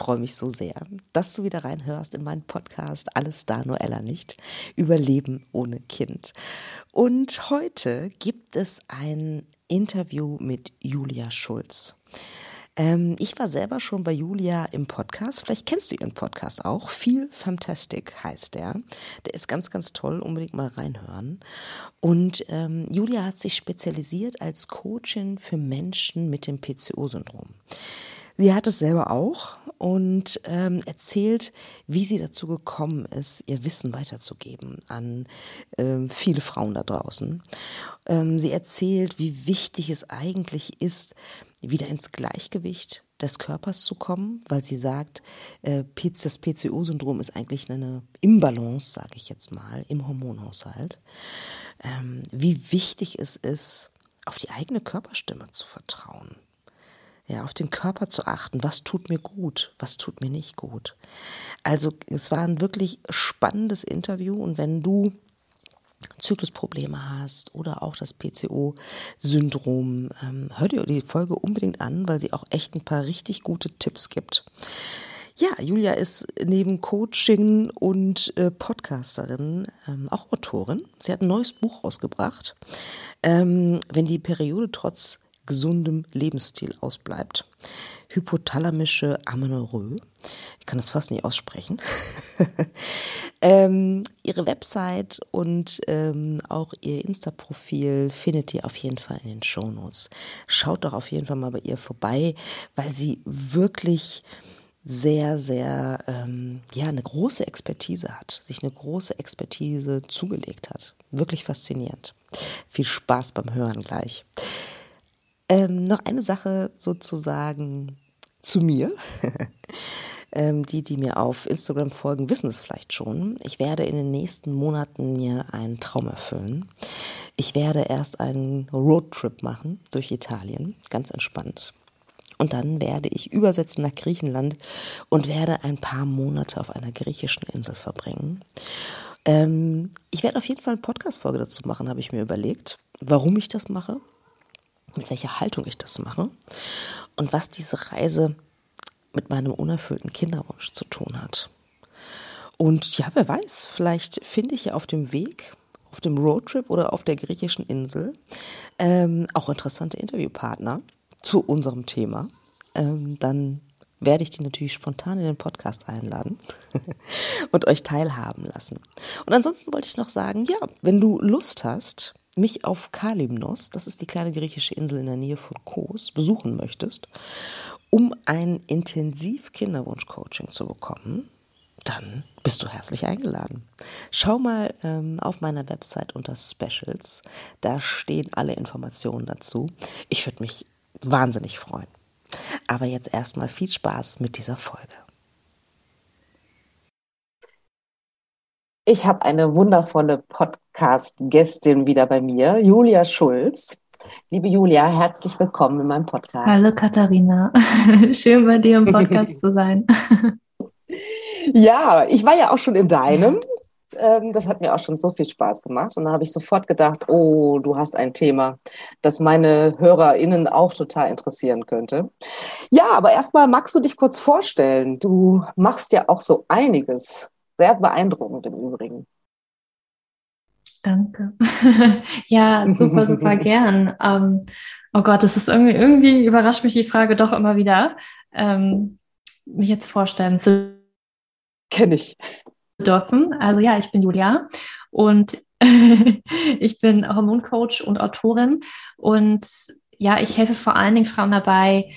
Freue mich so sehr, dass du wieder reinhörst in meinen Podcast Alles da, nur Ella nicht. Überleben ohne Kind. Und heute gibt es ein Interview mit Julia Schulz. Ähm, ich war selber schon bei Julia im Podcast. Vielleicht kennst du ihren Podcast auch. Viel Fantastic heißt der. Der ist ganz, ganz toll. Unbedingt mal reinhören. Und ähm, Julia hat sich spezialisiert als Coachin für Menschen mit dem PCO-Syndrom. Sie hat es selber auch und ähm, erzählt, wie sie dazu gekommen ist, ihr Wissen weiterzugeben an ähm, viele Frauen da draußen. Ähm, sie erzählt, wie wichtig es eigentlich ist, wieder ins Gleichgewicht des Körpers zu kommen, weil sie sagt, äh, das PCO-Syndrom ist eigentlich eine Imbalance, sage ich jetzt mal, im Hormonhaushalt. Ähm, wie wichtig es ist, auf die eigene Körperstimme zu vertrauen ja, auf den Körper zu achten. Was tut mir gut? Was tut mir nicht gut? Also, es war ein wirklich spannendes Interview und wenn du Zyklusprobleme hast oder auch das PCO-Syndrom, ähm, hör dir die Folge unbedingt an, weil sie auch echt ein paar richtig gute Tipps gibt. Ja, Julia ist neben Coaching und äh, Podcasterin ähm, auch Autorin. Sie hat ein neues Buch rausgebracht. Ähm, wenn die Periode trotz gesundem Lebensstil ausbleibt. Hypothalamische Amenorrhoe. Ich kann das fast nicht aussprechen. ähm, ihre Website und ähm, auch ihr Insta-Profil findet ihr auf jeden Fall in den Shownotes. Schaut doch auf jeden Fall mal bei ihr vorbei, weil sie wirklich sehr, sehr, ähm, ja, eine große Expertise hat, sich eine große Expertise zugelegt hat. Wirklich faszinierend. Viel Spaß beim Hören gleich. Ähm, noch eine Sache sozusagen zu mir. ähm, die, die mir auf Instagram folgen, wissen es vielleicht schon. Ich werde in den nächsten Monaten mir einen Traum erfüllen. Ich werde erst einen Roadtrip machen durch Italien, ganz entspannt. Und dann werde ich übersetzen nach Griechenland und werde ein paar Monate auf einer griechischen Insel verbringen. Ähm, ich werde auf jeden Fall eine Podcast-Folge dazu machen, habe ich mir überlegt, warum ich das mache mit welcher Haltung ich das mache und was diese Reise mit meinem unerfüllten Kinderwunsch zu tun hat. Und ja, wer weiß, vielleicht finde ich ja auf dem Weg, auf dem Roadtrip oder auf der griechischen Insel ähm, auch interessante Interviewpartner zu unserem Thema. Ähm, dann werde ich die natürlich spontan in den Podcast einladen und euch teilhaben lassen. Und ansonsten wollte ich noch sagen, ja, wenn du Lust hast, mich auf Kalymnos, das ist die kleine griechische Insel in der Nähe von Kos, besuchen möchtest, um ein Intensiv-Kinderwunsch-Coaching zu bekommen, dann bist du herzlich eingeladen. Schau mal ähm, auf meiner Website unter Specials. Da stehen alle Informationen dazu. Ich würde mich wahnsinnig freuen. Aber jetzt erstmal viel Spaß mit dieser Folge. Ich habe eine wundervolle Podcast-Gästin wieder bei mir, Julia Schulz. Liebe Julia, herzlich willkommen in meinem Podcast. Hallo Katharina, schön bei dir im Podcast zu sein. Ja, ich war ja auch schon in deinem. Ähm, das hat mir auch schon so viel Spaß gemacht. Und da habe ich sofort gedacht, oh, du hast ein Thema, das meine HörerInnen auch total interessieren könnte. Ja, aber erstmal magst du dich kurz vorstellen. Du machst ja auch so einiges. Sehr beeindruckend im Übrigen. Danke. ja, super, super gern. Ähm, oh Gott, das ist irgendwie, irgendwie überrascht mich die Frage doch immer wieder, ähm, mich jetzt vorstellen zu Kenne ich. dürfen. Also ja, ich bin Julia und ich bin Hormoncoach und Autorin und ja, ich helfe vor allen Dingen Frauen dabei,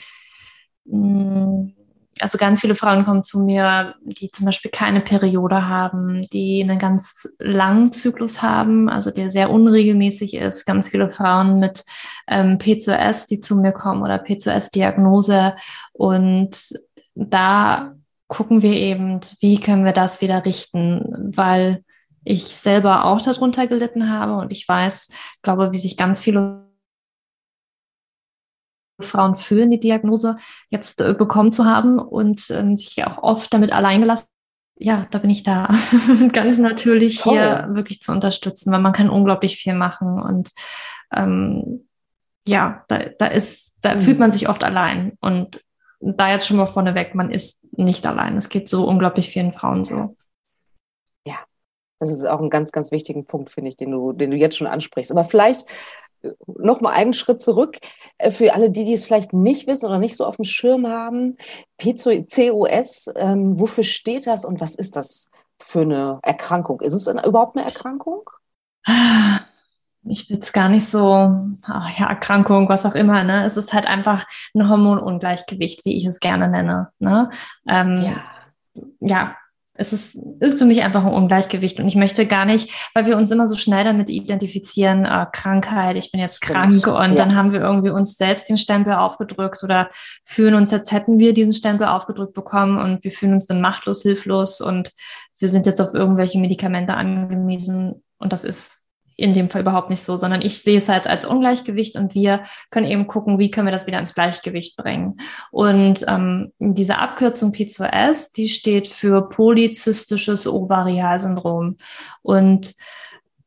mh, mm, also ganz viele Frauen kommen zu mir, die zum Beispiel keine Periode haben, die einen ganz langen Zyklus haben, also der sehr unregelmäßig ist. Ganz viele Frauen mit ähm, PCOS, die zu mir kommen oder PCOS-Diagnose. Und da gucken wir eben, wie können wir das wieder richten, weil ich selber auch darunter gelitten habe und ich weiß, glaube, wie sich ganz viele Frauen fühlen, die Diagnose jetzt äh, bekommen zu haben und ähm, sich auch oft damit alleingelassen. Ja, da bin ich da. Ganz natürlich Toll. hier wirklich zu unterstützen, weil man kann unglaublich viel machen und ähm, ja, da, da ist, da mhm. fühlt man sich oft allein und da jetzt schon mal vorneweg, man ist nicht allein. Es geht so unglaublich vielen Frauen so. Ja, das ist auch ein ganz, ganz wichtigen Punkt, finde ich, den du, den du jetzt schon ansprichst. Aber vielleicht noch mal einen Schritt zurück äh, für alle, die, die es vielleicht nicht wissen oder nicht so auf dem Schirm haben. PCOS, ähm, wofür steht das und was ist das für eine Erkrankung? Ist es überhaupt eine Erkrankung? Ich will es gar nicht so, ach ja, Erkrankung, was auch immer. Ne? Es ist halt einfach ein Hormonungleichgewicht, wie ich es gerne nenne. Ne? Ähm, ja. ja, es ist, ist für mich einfach ein Ungleichgewicht und ich möchte gar nicht, weil wir uns immer so schnell damit identifizieren, äh, Krankheit, ich bin jetzt krank und ja. dann haben wir irgendwie uns selbst den Stempel aufgedrückt oder fühlen uns, als hätten wir diesen Stempel aufgedrückt bekommen und wir fühlen uns dann machtlos, hilflos und wir sind jetzt auf irgendwelche Medikamente angewiesen und das ist in dem Fall überhaupt nicht so, sondern ich sehe es halt als Ungleichgewicht und wir können eben gucken, wie können wir das wieder ins Gleichgewicht bringen. Und ähm, diese Abkürzung P2S, die steht für polyzystisches Ovarialsyndrom. Und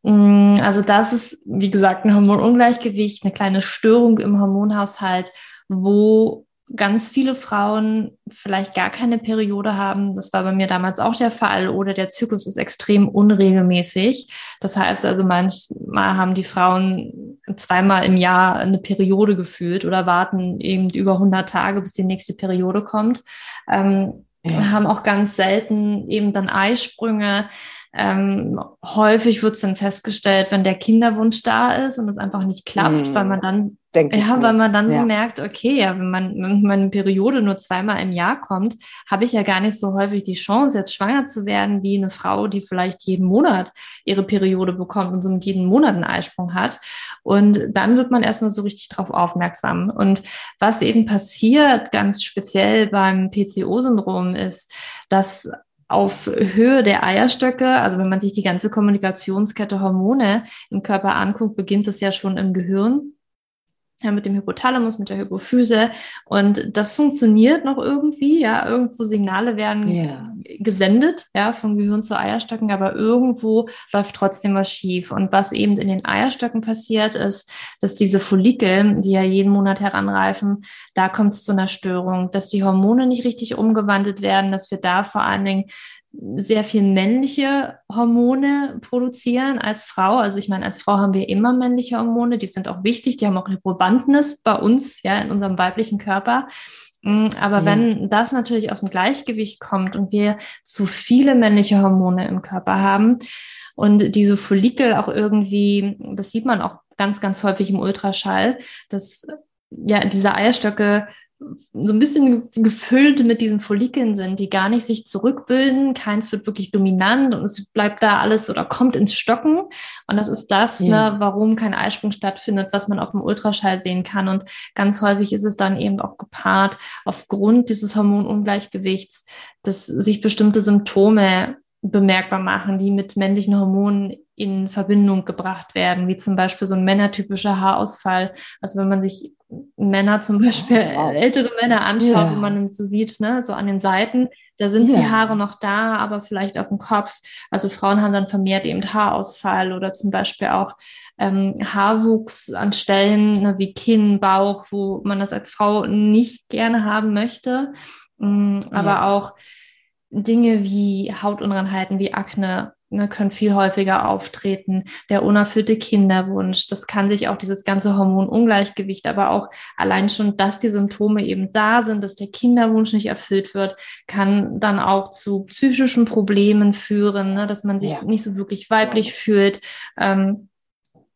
mh, mm, also das ist, wie gesagt, ein Hormonungleichgewicht, eine kleine Störung im Hormonhaushalt, wo ganz viele Frauen vielleicht gar keine Periode haben. Das war bei mir damals auch der Fall. Oder der Zyklus ist extrem unregelmäßig. Das heißt also, manchmal haben die Frauen zweimal im Jahr eine Periode gefühlt oder warten eben über 100 Tage, bis die nächste Periode kommt. Ähm, ja. Haben auch ganz selten eben dann Eisprünge. Ähm, häufig wird es dann festgestellt, wenn der Kinderwunsch da ist und es einfach nicht klappt, mm. weil man dann denke ja, ich. Ja, weil man dann ja. so merkt, okay, ja, wenn man wenn meine Periode nur zweimal im Jahr kommt, habe ich ja gar nicht so häufig die Chance, jetzt schwanger zu werden, wie eine Frau, die vielleicht jeden Monat ihre Periode bekommt und so mit jedem Monat einen Eisprung hat. Und dann wird man erstmal so richtig drauf aufmerksam. Und was eben passiert, ganz speziell beim PCO-Syndrom, ist, dass auf Höhe der Eierstöcke, also wenn man sich die ganze Kommunikationskette Hormone im Körper anguckt, beginnt es ja schon im Gehirn ja, mit dem Hypothalamus, mit der Hypophyse. Und das funktioniert noch irgendwie, ja, irgendwo Signale werden yeah. gesendet, ja, vom Gehirn zu Eierstöcken, aber irgendwo läuft trotzdem was schief. Und was eben in den Eierstöcken passiert, ist, dass diese Follikel, die ja jeden Monat heranreifen, da kommt es zu einer Störung, dass die Hormone nicht richtig umgewandelt werden, dass wir da vor allen Dingen sehr viel männliche Hormone produzieren als Frau. Also ich meine, als Frau haben wir immer männliche Hormone, die sind auch wichtig, die haben auch eine Probandnis bei uns, ja, in unserem weiblichen Körper. Mm, aber ja. wenn das natürlich aus dem Gleichgewicht kommt und wir zu viele männliche Hormone im Körper haben und diese Follikel auch irgendwie, das sieht man auch ganz, ganz häufig im Ultraschall, dass ja diese Eierstöcke so ein bisschen gefüllt mit diesen Follikeln sind, die gar nicht sich zurückbilden. Keins wird wirklich dominant und es bleibt da alles oder kommt ins Stocken. Und das ist das, ja. ne, warum kein Eisprung stattfindet, was man auf dem Ultraschall sehen kann. Und ganz häufig ist es dann eben auch gepaart aufgrund dieses Hormonungleichgewichts, dass sich bestimmte Symptome bemerkbar machen, die mit männlichen Hormonen in Verbindung gebracht werden, wie zum Beispiel so ein männertypischer Haarausfall. Also wenn man sich Männer zum Beispiel, wow. ältere Männer anschaut, yeah. wo man so sieht, ne, so an den Seiten, da sind yeah. die Haare noch da, aber vielleicht auf dem Kopf. Also Frauen haben dann vermehrt eben Haarausfall oder zum Beispiel auch ähm, Haarwuchs an Stellen ne, wie Kinn, Bauch, wo man das als Frau nicht gerne haben möchte. Yeah. Aber auch Dinge wie Hautunreinheiten, wie Akne ne, können viel häufiger auftreten. Der unerfüllte Kinderwunsch, das kann sich auch dieses ganze Hormonungleichgewicht, aber auch allein schon, dass die Symptome eben da sind, dass der Kinderwunsch nicht erfüllt wird, kann dann auch zu psychischen Problemen führen, ne, dass man sich ja. nicht so wirklich weiblich fühlt. Ähm,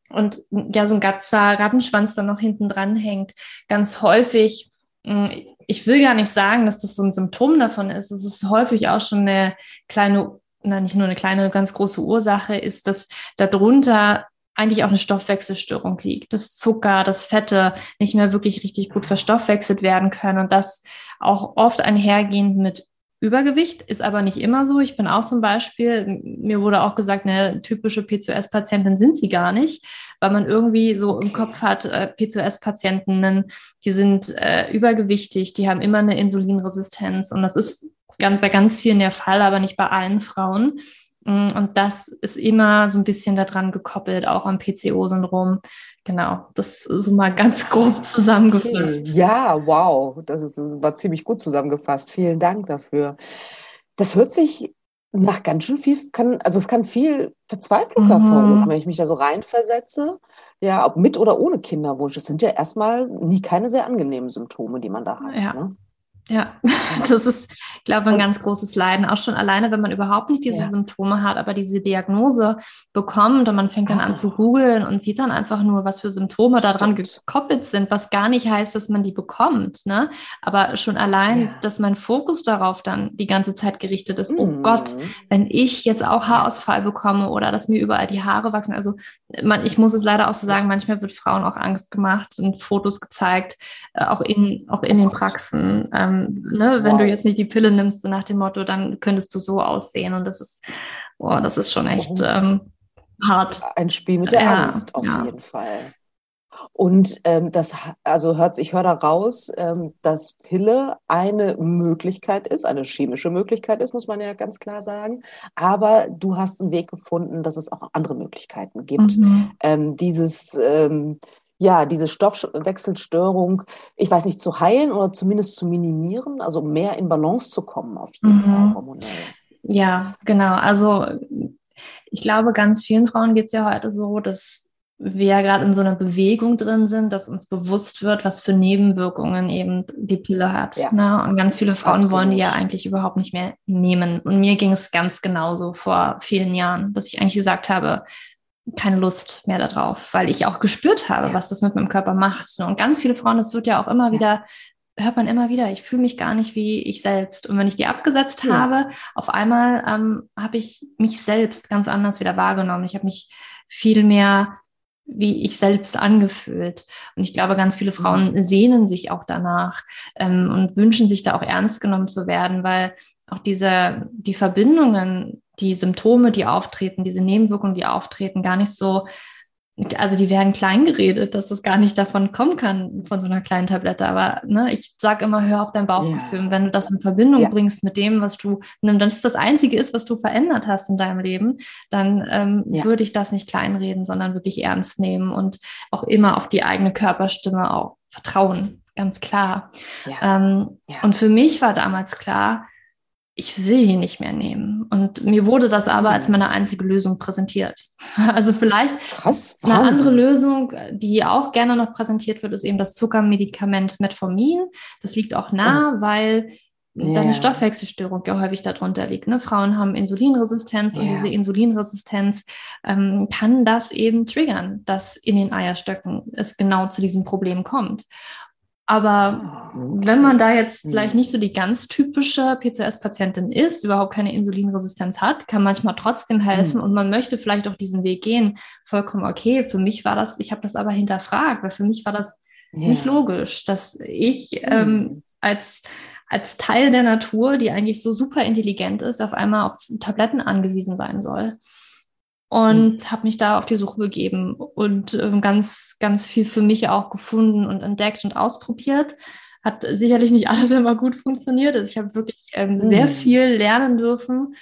und ja, so ein ganzer Rattenschwanz dann noch hinten dran hängt. Ganz häufig hm, ich will gar nicht sagen, dass das so ein Symptom davon ist. Es ist häufig auch schon eine kleine, na nicht nur eine kleine, ganz große Ursache ist, dass darunter eigentlich auch eine Stoffwechselstörung liegt, dass Zucker, dass Fette nicht mehr wirklich richtig gut verstoffwechselt werden können und das auch oft einhergehend mit Übergewicht, ist aber nicht immer so. Ich bin auch zum Beispiel, mir wurde auch gesagt, eine typische PCOS-Patientin sind sie gar nicht, weil man irgendwie so okay. im Kopf hat, äh, PCOS-Patientinnen, die sind äh, übergewichtig, die haben immer eine Insulinresistenz und das ist ganz bei ganz vielen der Fall, aber nicht bei allen Frauen. Mm, und das ist immer so ein bisschen daran gekoppelt, auch am PCO-Syndrom. Genau, das ist so mal ganz grob zusammengefasst. Ja, wow, das ist, war ziemlich gut zusammengefasst. Vielen Dank dafür. Das hört sich nach ganz schön viel, kann, also es kann viel Verzweiflung mhm. hervorrufen, wenn ich mich da so reinversetze. Ja, ob mit oder ohne Kinderwunsch. Das sind ja erstmal nie keine sehr angenehmen Symptome, die man da hat. Ja. Ne? Ja, das ist, ich glaube, ein ganz großes Leiden. Auch schon alleine, wenn man überhaupt nicht diese ja. Symptome hat, aber diese Diagnose bekommt und man fängt dann an zu ah. googeln und sieht dann einfach nur, was für Symptome daran gekoppelt sind, was gar nicht heißt, dass man die bekommt. Ne? Aber schon allein, ja. dass mein Fokus darauf dann die ganze Zeit gerichtet ist, oh mhm. oh Gott, wenn ich jetzt auch Haarausfall bekomme oder dass mir überall die Haare wachsen. Also man, ich muss es leider auch so sagen, manchmal wird Frauen auch Angst gemacht und Fotos gezeigt, äh, auch in, auch in den Praxen. Ähm, ne, wenn wow. du jetzt nicht die Pille nimmst, so nach dem Motto, dann könntest du so aussehen. Und das ist, boah, das ist schon echt ähm, hart. Ein Spiel mit der ja, Angst, auf ja. jeden Fall. Und ähm, das, also hört, ich höre da raus, ähm, dass Pille eine Möglichkeit ist, eine chemische Möglichkeit ist, muss man ja ganz klar sagen. Aber du hast einen Weg gefunden, dass es auch andere Möglichkeiten gibt. Mhm. Ähm, dieses ähm, ja, diese Stoffwechselstörung, ich weiß nicht, zu heilen oder zumindest zu minimieren, also mehr in Balance zu kommen, auf jeden mhm. Fall hormonell. Ja, genau. Also ich glaube, ganz vielen Frauen geht es ja heute so, dass wir ja gerade in so einer Bewegung drin sind, dass uns bewusst wird, was für Nebenwirkungen eben die Pille hat. Ja. Ne? Und ganz viele Frauen Absolut. wollen die ja eigentlich überhaupt nicht mehr nehmen. Und mir ging es ganz genauso vor vielen Jahren, dass ich eigentlich gesagt habe, keine Lust mehr darauf, weil ich auch gespürt habe, ja. was das mit meinem Körper macht. Und ganz viele Frauen, das wird ja auch immer wieder, hört man immer wieder, ich fühle mich gar nicht wie ich selbst. Und wenn ich die abgesetzt ja. habe, auf einmal ähm, habe ich mich selbst ganz anders wieder wahrgenommen. Ich habe mich viel mehr wie ich selbst angefühlt. Und ich glaube, ganz viele Frauen mhm. sehnen sich auch danach ähm, und wünschen sich da auch ernst genommen zu werden, weil auch diese, die Verbindungen die Symptome, die auftreten, diese Nebenwirkungen, die auftreten, gar nicht so, also die werden klein geredet, dass das gar nicht davon kommen kann, von so einer kleinen Tablette. Aber ne, ich sage immer, hör auf dein Bauchgefühl. Ja. Wenn du das in Verbindung ja. bringst mit dem, was du, dann ist das Einzige ist, was du verändert hast in deinem Leben, dann ähm, ja. würde ich das nicht kleinreden, sondern wirklich ernst nehmen und auch immer auf die eigene Körperstimme auch vertrauen. Ganz klar. Ähm, und für mich war damals klar, ich will ihn nicht mehr nehmen. Und mir wurde das aber als meine einzige Lösung präsentiert. Also vielleicht Krass, eine andere Lösung, die auch gerne noch präsentiert wird, ist eben das Zuckermedikament Metformin. Das liegt auch nah, oh. weil yeah. deine Stoffwechselstörung ja häufig darunter liegt. Ne? Frauen haben Insulinresistenz yeah. und diese Insulinresistenz ähm, kann das eben triggern, dass in den Eierstöcken es genau zu diesem Problem kommt. Aber wenn man da jetzt vielleicht nicht so die ganz typische PCOS-Patientin ist, überhaupt keine Insulinresistenz hat, kann manchmal trotzdem helfen mhm. und man möchte vielleicht auch diesen Weg gehen, vollkommen okay. Für mich war das, ich habe das aber hinterfragt, weil für mich war das ja. nicht logisch, dass ich mhm. ähm, als als Teil der Natur, die eigentlich so super intelligent ist, auf einmal auf Tabletten angewiesen sein soll und mhm. habe mich da auf die Suche begeben und ähm, ganz, ganz viel für mich auch gefunden und entdeckt und ausprobiert. Hat sicherlich nicht alles immer gut funktioniert. Also ich habe wirklich ähm, mhm. sehr viel lernen dürfen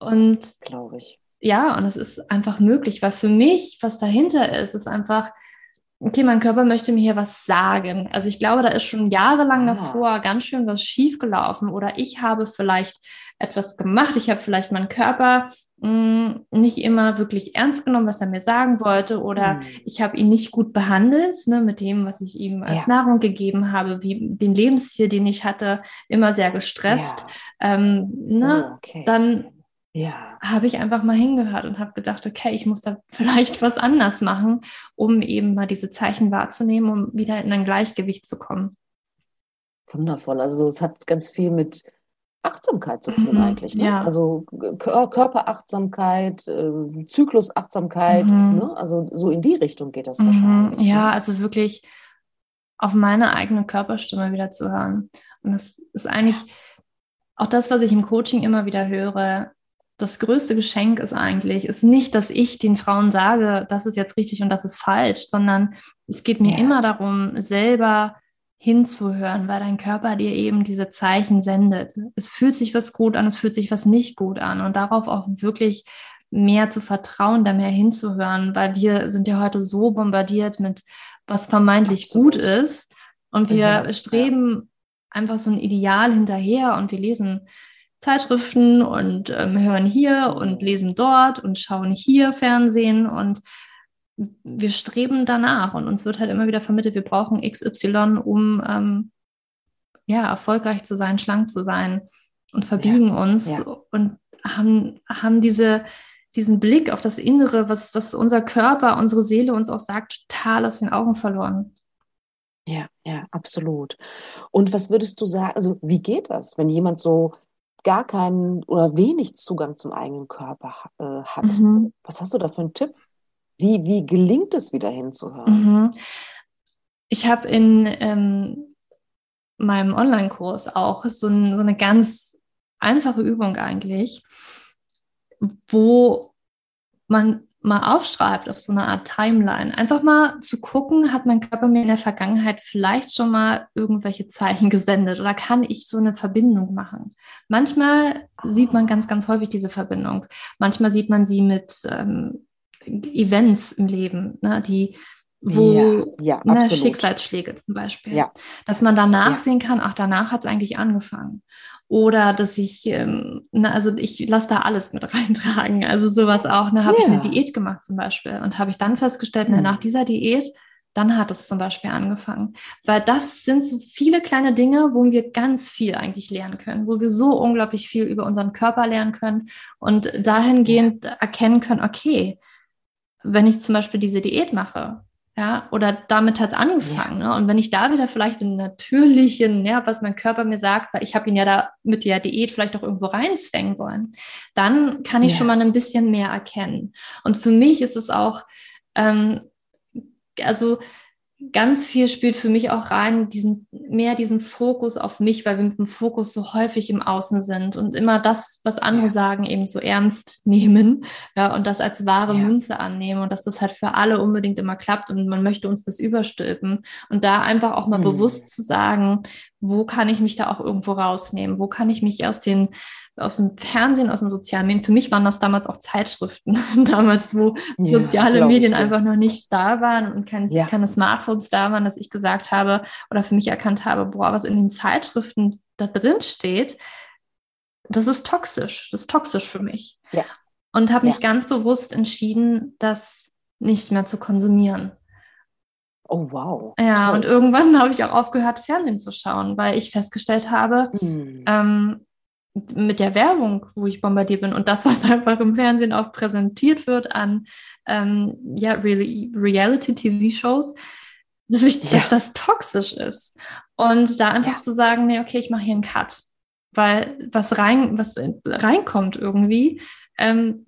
und glaube ich. Ja, und es ist einfach möglich, weil für mich, was dahinter ist, ist einfach, okay, mein Körper möchte mir hier was sagen. Also ich glaube, da ist schon jahrelang ah. davor ganz schön was schiefgelaufen oder ich habe vielleicht etwas gemacht. Ich habe vielleicht meinen Körper mh, mm, nicht immer wirklich ernst genommen, was er mir sagen wollte, oder mhm. ich habe ihn nicht gut behandelt ne, mit dem, was ich ihm als ja. Nahrung gegeben habe, wie den Lebensstil, den ich hatte, immer sehr gestresst. Ja. Ähm, ne, oh, okay. Dann ja. habe ich einfach mal hingehört und habe gedacht, okay, ich muss da vielleicht was anders machen, um eben mal diese Zeichen wahrzunehmen, um wieder in ein Gleichgewicht zu kommen. Wundervoll. Also es hat ganz viel mit Achtsamkeit zu tun mhm, eigentlich. Ne? Ja. Also Körperachtsamkeit, äh, Zyklusachtsamkeit, mhm. ne? also so in die Richtung geht das mhm, wahrscheinlich. Ja, ne? also wirklich auf meine eigene Körperstimme wieder zu hören. Und das ist eigentlich auch das, was ich im Coaching immer wieder höre, das größte Geschenk ist eigentlich, ist nicht, dass ich den Frauen sage, das ist jetzt richtig und das ist falsch, sondern es geht mir ja. immer darum, selber hinzuhören, weil dein Körper dir eben diese Zeichen sendet. Es fühlt sich was gut an, es fühlt sich was nicht gut an und darauf auch wirklich mehr zu vertrauen, da mehr hinzuhören, weil wir sind ja heute so bombardiert mit, was vermeintlich Absolut. gut ist und wir mhm. streben einfach so ein Ideal hinterher und wir lesen Zeitschriften und ähm, hören hier und lesen dort und schauen hier Fernsehen und wir streben danach und uns wird halt immer wieder vermittelt, wir brauchen XY, um ähm, ja, erfolgreich zu sein, schlank zu sein und verbiegen ja, uns ja. und haben, haben diese, diesen Blick auf das Innere, was, was unser Körper, unsere Seele uns auch sagt, total aus den Augen verloren. Ja, ja, absolut. Und was würdest du sagen, also wie geht das, wenn jemand so gar keinen oder wenig Zugang zum eigenen Körper äh, hat? Mhm. Was hast du da für einen Tipp? Wie, wie gelingt es wieder hinzuhören? Mhm. Ich habe in ähm, meinem Online-Kurs auch so, ein, so eine ganz einfache Übung eigentlich, wo man mal aufschreibt auf so eine Art Timeline. Einfach mal zu gucken, hat mein Körper mir in der Vergangenheit vielleicht schon mal irgendwelche Zeichen gesendet oder kann ich so eine Verbindung machen? Manchmal sieht man ganz, ganz häufig diese Verbindung. Manchmal sieht man sie mit ähm, Events im Leben, ne, die wo ja, ja, ne, Schicksalsschläge zum Beispiel, ja. dass man danach ja. sehen kann, ach, danach hat es eigentlich angefangen. Oder dass ich, ähm, na, also ich lasse da alles mit reintragen. Also sowas auch. Ne, habe ich eine Diät gemacht zum Beispiel und habe ich dann festgestellt, mhm. nach dieser Diät, dann hat es zum Beispiel angefangen. Weil das sind so viele kleine Dinge, wo wir ganz viel eigentlich lernen können, wo wir so unglaublich viel über unseren Körper lernen können und dahingehend erkennen können, okay, wenn ich zum Beispiel diese Diät mache, ja, oder damit hat es angefangen. Ja. Ne? Und wenn ich da wieder vielleicht den natürlichen, ja, was mein Körper mir sagt, weil ich habe ihn ja da mit der Diät vielleicht auch irgendwo reinzwängen wollen, dann kann ich ja. schon mal ein bisschen mehr erkennen. Und für mich ist es auch, ähm, also ganz viel spielt für mich auch rein, diesen, mehr diesen Fokus auf mich, weil wir mit dem Fokus so häufig im Außen sind und immer das, was andere ja. sagen, eben so ernst nehmen ja, und das als wahre ja. Münze annehmen und dass das halt für alle unbedingt immer klappt und man möchte uns das überstülpen und da einfach auch mal mhm. bewusst zu sagen, wo kann ich mich da auch irgendwo rausnehmen, wo kann ich mich aus den aus dem Fernsehen, aus den sozialen Medien. Für mich waren das damals auch Zeitschriften, damals, wo ja, soziale Medien einfach noch nicht da waren und kein, ja. keine Smartphones da waren, dass ich gesagt habe oder für mich erkannt habe, boah, was in den Zeitschriften da drin steht, das ist toxisch. Das ist toxisch für mich. Ja. Und habe mich ganz bewusst entschieden, das nicht mehr zu konsumieren. Oh, wow. Ja, Toll. und irgendwann habe ich auch aufgehört, Fernsehen zu schauen, weil ich festgestellt habe, hm. ähm, mit der Werbung, wo ich bombardiert bin und das, was einfach im Fernsehen auch präsentiert wird an ähm, ja, Re Reality-TV-Shows, dass, ja. dass das toxisch ist. Und da einfach ja. zu sagen, nee, okay, ich mache hier einen Cut. Weil was rein, was reinkommt irgendwie, ähm,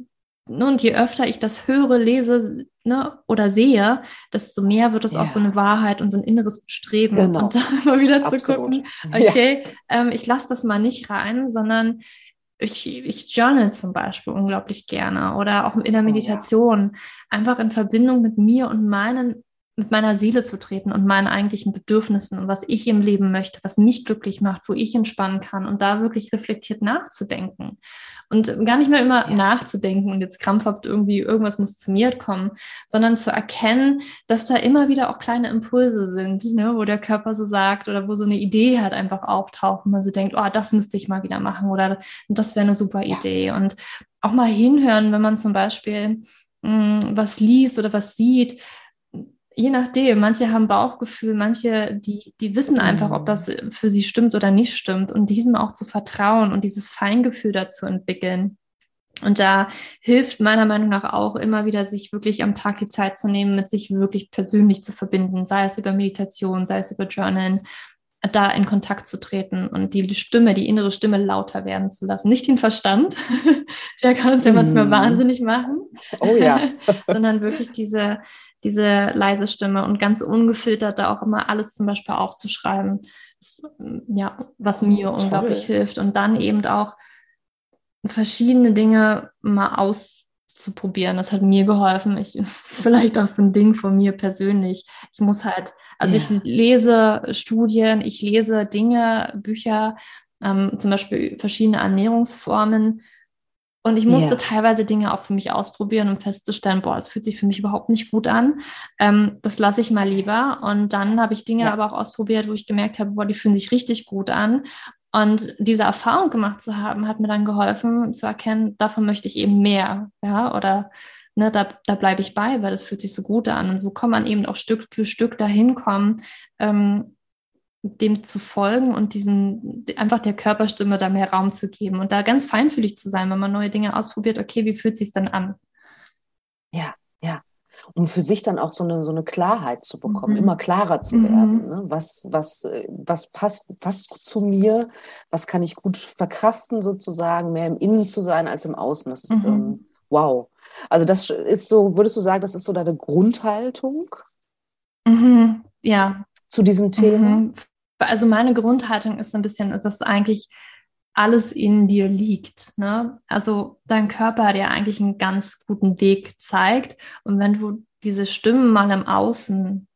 und je öfter ich das höre, lese ne, oder sehe, desto mehr wird es ja. auch so eine Wahrheit und so ein inneres Bestreben. Genau. Und da immer wieder Absolut. zu gucken, okay, ja. ähm, ich lasse das mal nicht rein, sondern ich, ich journal zum Beispiel unglaublich gerne oder auch in der Meditation, oh, ja. einfach in Verbindung mit mir und meinen mit meiner Seele zu treten und meinen eigentlichen Bedürfnissen und was ich im Leben möchte, was mich glücklich macht, wo ich entspannen kann und da wirklich reflektiert nachzudenken. Und gar nicht mehr immer ja. nachzudenken und jetzt krampfhaft irgendwie irgendwas muss zu mir kommen, sondern zu erkennen, dass da immer wieder auch kleine Impulse sind, ne, wo der Körper so sagt oder wo so eine Idee halt einfach auftaucht und man so denkt, oh, das müsste ich mal wieder machen oder das wäre eine super ja. Idee. Und auch mal hinhören, wenn man zum Beispiel mh, hm, was liest oder was sieht, je nachdem, manche haben Bauchgefühl, manche, die, die wissen einfach, ob das mhm. für sie stimmt oder nicht stimmt und diesem auch zu vertrauen und dieses Feingefühl dazu entwickeln. Und da hilft meiner Meinung nach auch immer wieder, sich wirklich am Tag die Zeit zu nehmen, mit sich wirklich persönlich zu verbinden, sei es über Meditation, sei es über Journalen, da in Kontakt zu treten und die Stimme, die innere Stimme lauter werden zu lassen. Nicht den Verstand, der kann uns ja manchmal mm. wahnsinnig machen. Oh ja. sondern wirklich diese, diese leise Stimme und ganz ungefiltert da auch immer alles zum Beispiel aufzuschreiben. ja, was mir Toll. unglaublich hilft. Und dann eben auch verschiedene Dinge mal auszuprobieren. Das hat mir geholfen. Ich, das ist vielleicht auch so ein Ding von mir persönlich. Ich muss halt, also ja. ich lese Studien, ich lese Dinge, Bücher, ähm, zum Beispiel verschiedene Ernährungsformen und ich musste yeah. teilweise Dinge auch für mich ausprobieren, um festzustellen, boah, es fühlt sich für mich überhaupt nicht gut an. Ähm, das lasse ich mal lieber. Und dann habe ich Dinge ja. aber auch ausprobiert, wo ich gemerkt habe, boah, die fühlen sich richtig gut an. Und diese Erfahrung gemacht zu haben, hat mir dann geholfen zu erkennen, davon möchte ich eben mehr. Ja, oder ne, da, da bleibe ich bei, weil das fühlt sich so gut an. Und so kann man eben auch Stück für Stück dahin kommen, ähm, dem zu folgen und diesen einfach der Körperstimme da mehr Raum zu geben und da ganz feinfühlig zu sein, wenn man neue Dinge ausprobiert, okay, wie fühlt sich dann an? Ja, ja. Um für sich dann auch so eine, so eine Klarheit zu bekommen, mhm. immer klarer zu mhm. werden. Ne? Was, was, was passt, passt zu mir, was kann ich gut verkraften, sozusagen, mehr im Innen zu sein als im Außen. Das ist mhm. ähm, wow. Also das ist so, würdest du sagen, das ist so deine Grundhaltung? Mhm. Ja, zu diesem Thema? Mhm also meine Grundhaltung ist ein bisschen, dass eigentlich alles in dir liegt. Ne? Also dein Körper dir eigentlich einen ganz guten Weg zeigt. Und wenn du diese Stimmen mal im Außen